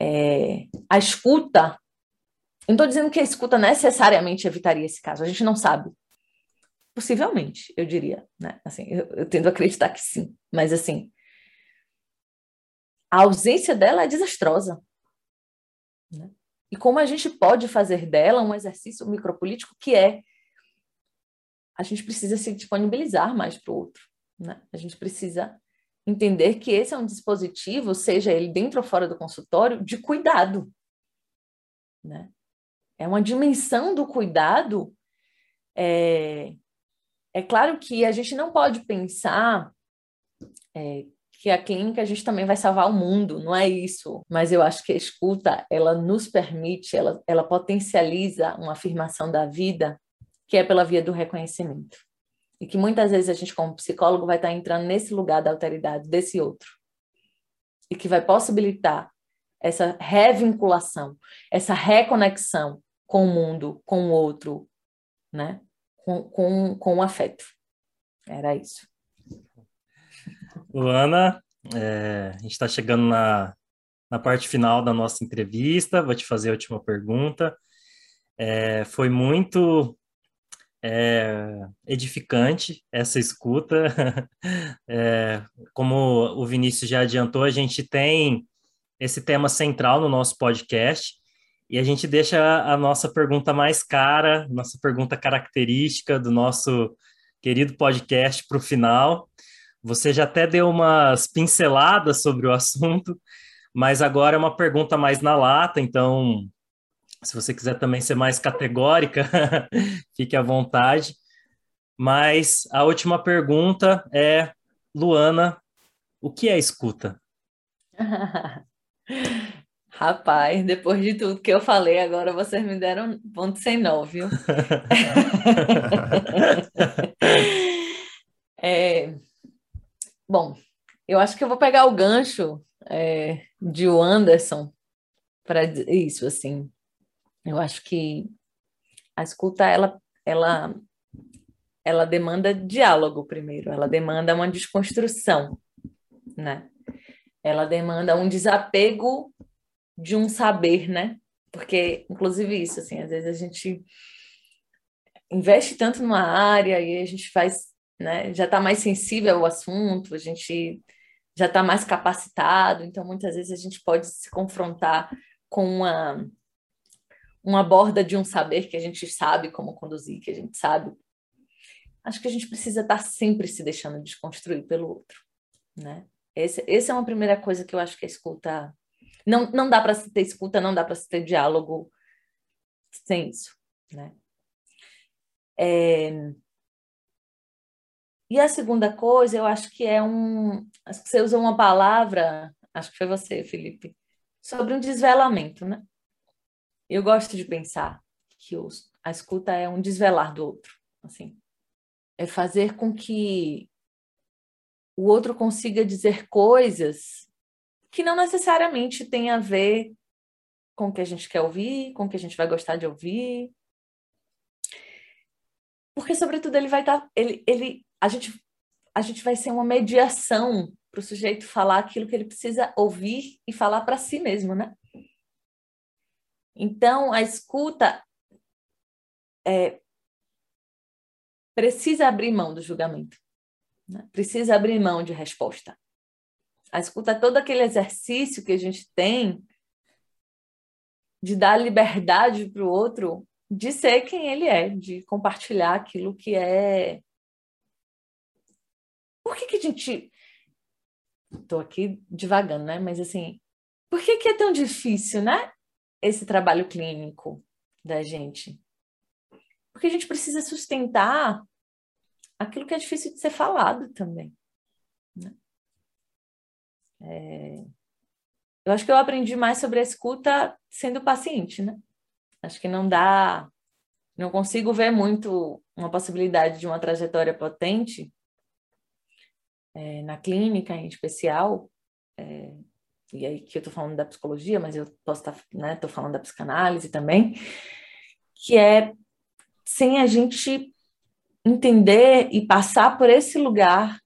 é, a escuta. Eu não estou dizendo que a escuta necessariamente evitaria esse caso, a gente não sabe. Possivelmente, eu diria. Né? Assim, eu, eu tendo a acreditar que sim. Mas, assim, a ausência dela é desastrosa. Né? E como a gente pode fazer dela um exercício micropolítico que é a gente precisa se disponibilizar mais para o outro. Né? A gente precisa entender que esse é um dispositivo, seja ele dentro ou fora do consultório, de cuidado. Né? É uma dimensão do cuidado. É, é claro que a gente não pode pensar é, que a clínica a gente também vai salvar o mundo, não é isso. Mas eu acho que a escuta, ela nos permite, ela, ela potencializa uma afirmação da vida que é pela via do reconhecimento. E que muitas vezes a gente, como psicólogo, vai estar entrando nesse lugar da alteridade desse outro. E que vai possibilitar essa revinculação, essa reconexão com o mundo, com o outro, né? Com, com, com afeto. Era isso. Luana, é, a gente está chegando na, na parte final da nossa entrevista. Vou te fazer a última pergunta. É, foi muito é, edificante essa escuta. É, como o Vinícius já adiantou, a gente tem esse tema central no nosso podcast e a gente deixa a nossa pergunta mais cara, nossa pergunta característica do nosso querido podcast para o final. Você já até deu umas pinceladas sobre o assunto, mas agora é uma pergunta mais na lata, então se você quiser também ser mais categórica, fique à vontade. Mas a última pergunta é, Luana, o que é escuta? Rapaz, depois de tudo que eu falei, agora vocês me deram ponto sem nó, viu? é, bom, eu acho que eu vou pegar o gancho é, de o Anderson para isso, assim. Eu acho que a escuta, ela, ela, ela demanda diálogo primeiro, ela demanda uma desconstrução, né? Ela demanda um desapego de um saber, né? Porque, inclusive, isso, assim, às vezes a gente investe tanto numa área e a gente faz, né? Já está mais sensível ao assunto, a gente já está mais capacitado, então muitas vezes a gente pode se confrontar com uma uma borda de um saber que a gente sabe como conduzir, que a gente sabe. Acho que a gente precisa estar tá sempre se deixando desconstruir pelo outro, né? Esse, essa é uma primeira coisa que eu acho que a escuta não, não dá para se ter escuta, não dá para se ter diálogo sem isso, né? É... E a segunda coisa, eu acho que é um. Acho que você usou uma palavra, acho que foi você, Felipe, sobre um desvelamento, né? Eu gosto de pensar que os, a escuta é um desvelar do outro, assim. É fazer com que o outro consiga dizer coisas que não necessariamente tem a ver com o que a gente quer ouvir, com o que a gente vai gostar de ouvir. Porque, sobretudo, ele vai estar. Tá, ele, ele, a, gente, a gente vai ser uma mediação para o sujeito falar aquilo que ele precisa ouvir e falar para si mesmo, né? Então, a escuta é, precisa abrir mão do julgamento, né? precisa abrir mão de resposta. A escuta é todo aquele exercício que a gente tem de dar liberdade para o outro de ser quem ele é, de compartilhar aquilo que é. Por que, que a gente. Estou aqui devagando, né? Mas assim, por que, que é tão difícil, né? Esse trabalho clínico da gente? Porque a gente precisa sustentar aquilo que é difícil de ser falado também. É... Eu acho que eu aprendi mais sobre a escuta sendo paciente, né? Acho que não dá, não consigo ver muito uma possibilidade de uma trajetória potente é, na clínica, em especial. É, e aí que eu estou falando da psicologia, mas eu posso estar, tá, né? Estou falando da psicanálise também, que é sem a gente entender e passar por esse lugar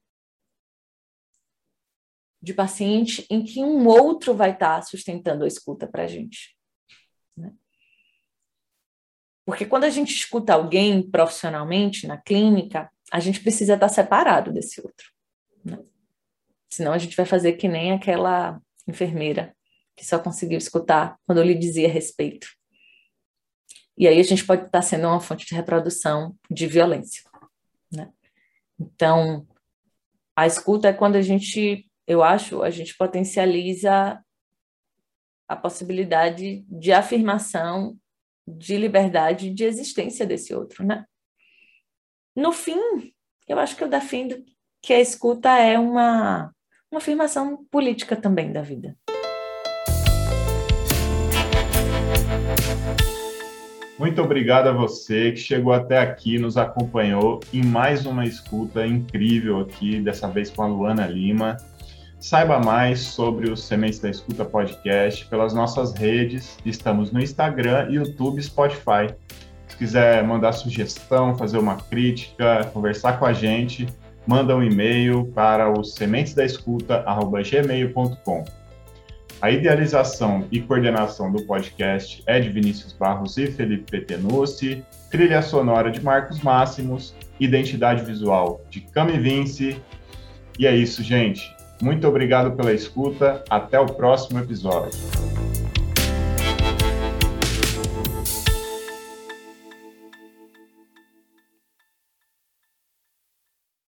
de paciente em que um outro vai estar tá sustentando a escuta para a gente. Né? Porque quando a gente escuta alguém profissionalmente na clínica, a gente precisa estar tá separado desse outro. Né? Senão a gente vai fazer que nem aquela enfermeira que só conseguiu escutar quando eu lhe dizia respeito. E aí a gente pode estar tá sendo uma fonte de reprodução de violência. Né? Então, a escuta é quando a gente eu acho, a gente potencializa a possibilidade de afirmação, de liberdade, de existência desse outro, né? No fim, eu acho que eu defendo que a escuta é uma, uma afirmação política também da vida. Muito obrigado a você que chegou até aqui, nos acompanhou em mais uma escuta incrível aqui, dessa vez com a Luana Lima. Saiba mais sobre o Sementes da Escuta Podcast pelas nossas redes. Estamos no Instagram, YouTube, Spotify. Se quiser mandar sugestão, fazer uma crítica, conversar com a gente, manda um e-mail para o sementesdaescuta@gmail.com. A idealização e coordenação do podcast é de Vinícius Barros e Felipe Petenucci, trilha sonora de Marcos Máximos, identidade visual de Cami Vince. E é isso, gente. Muito obrigado pela escuta. Até o próximo episódio.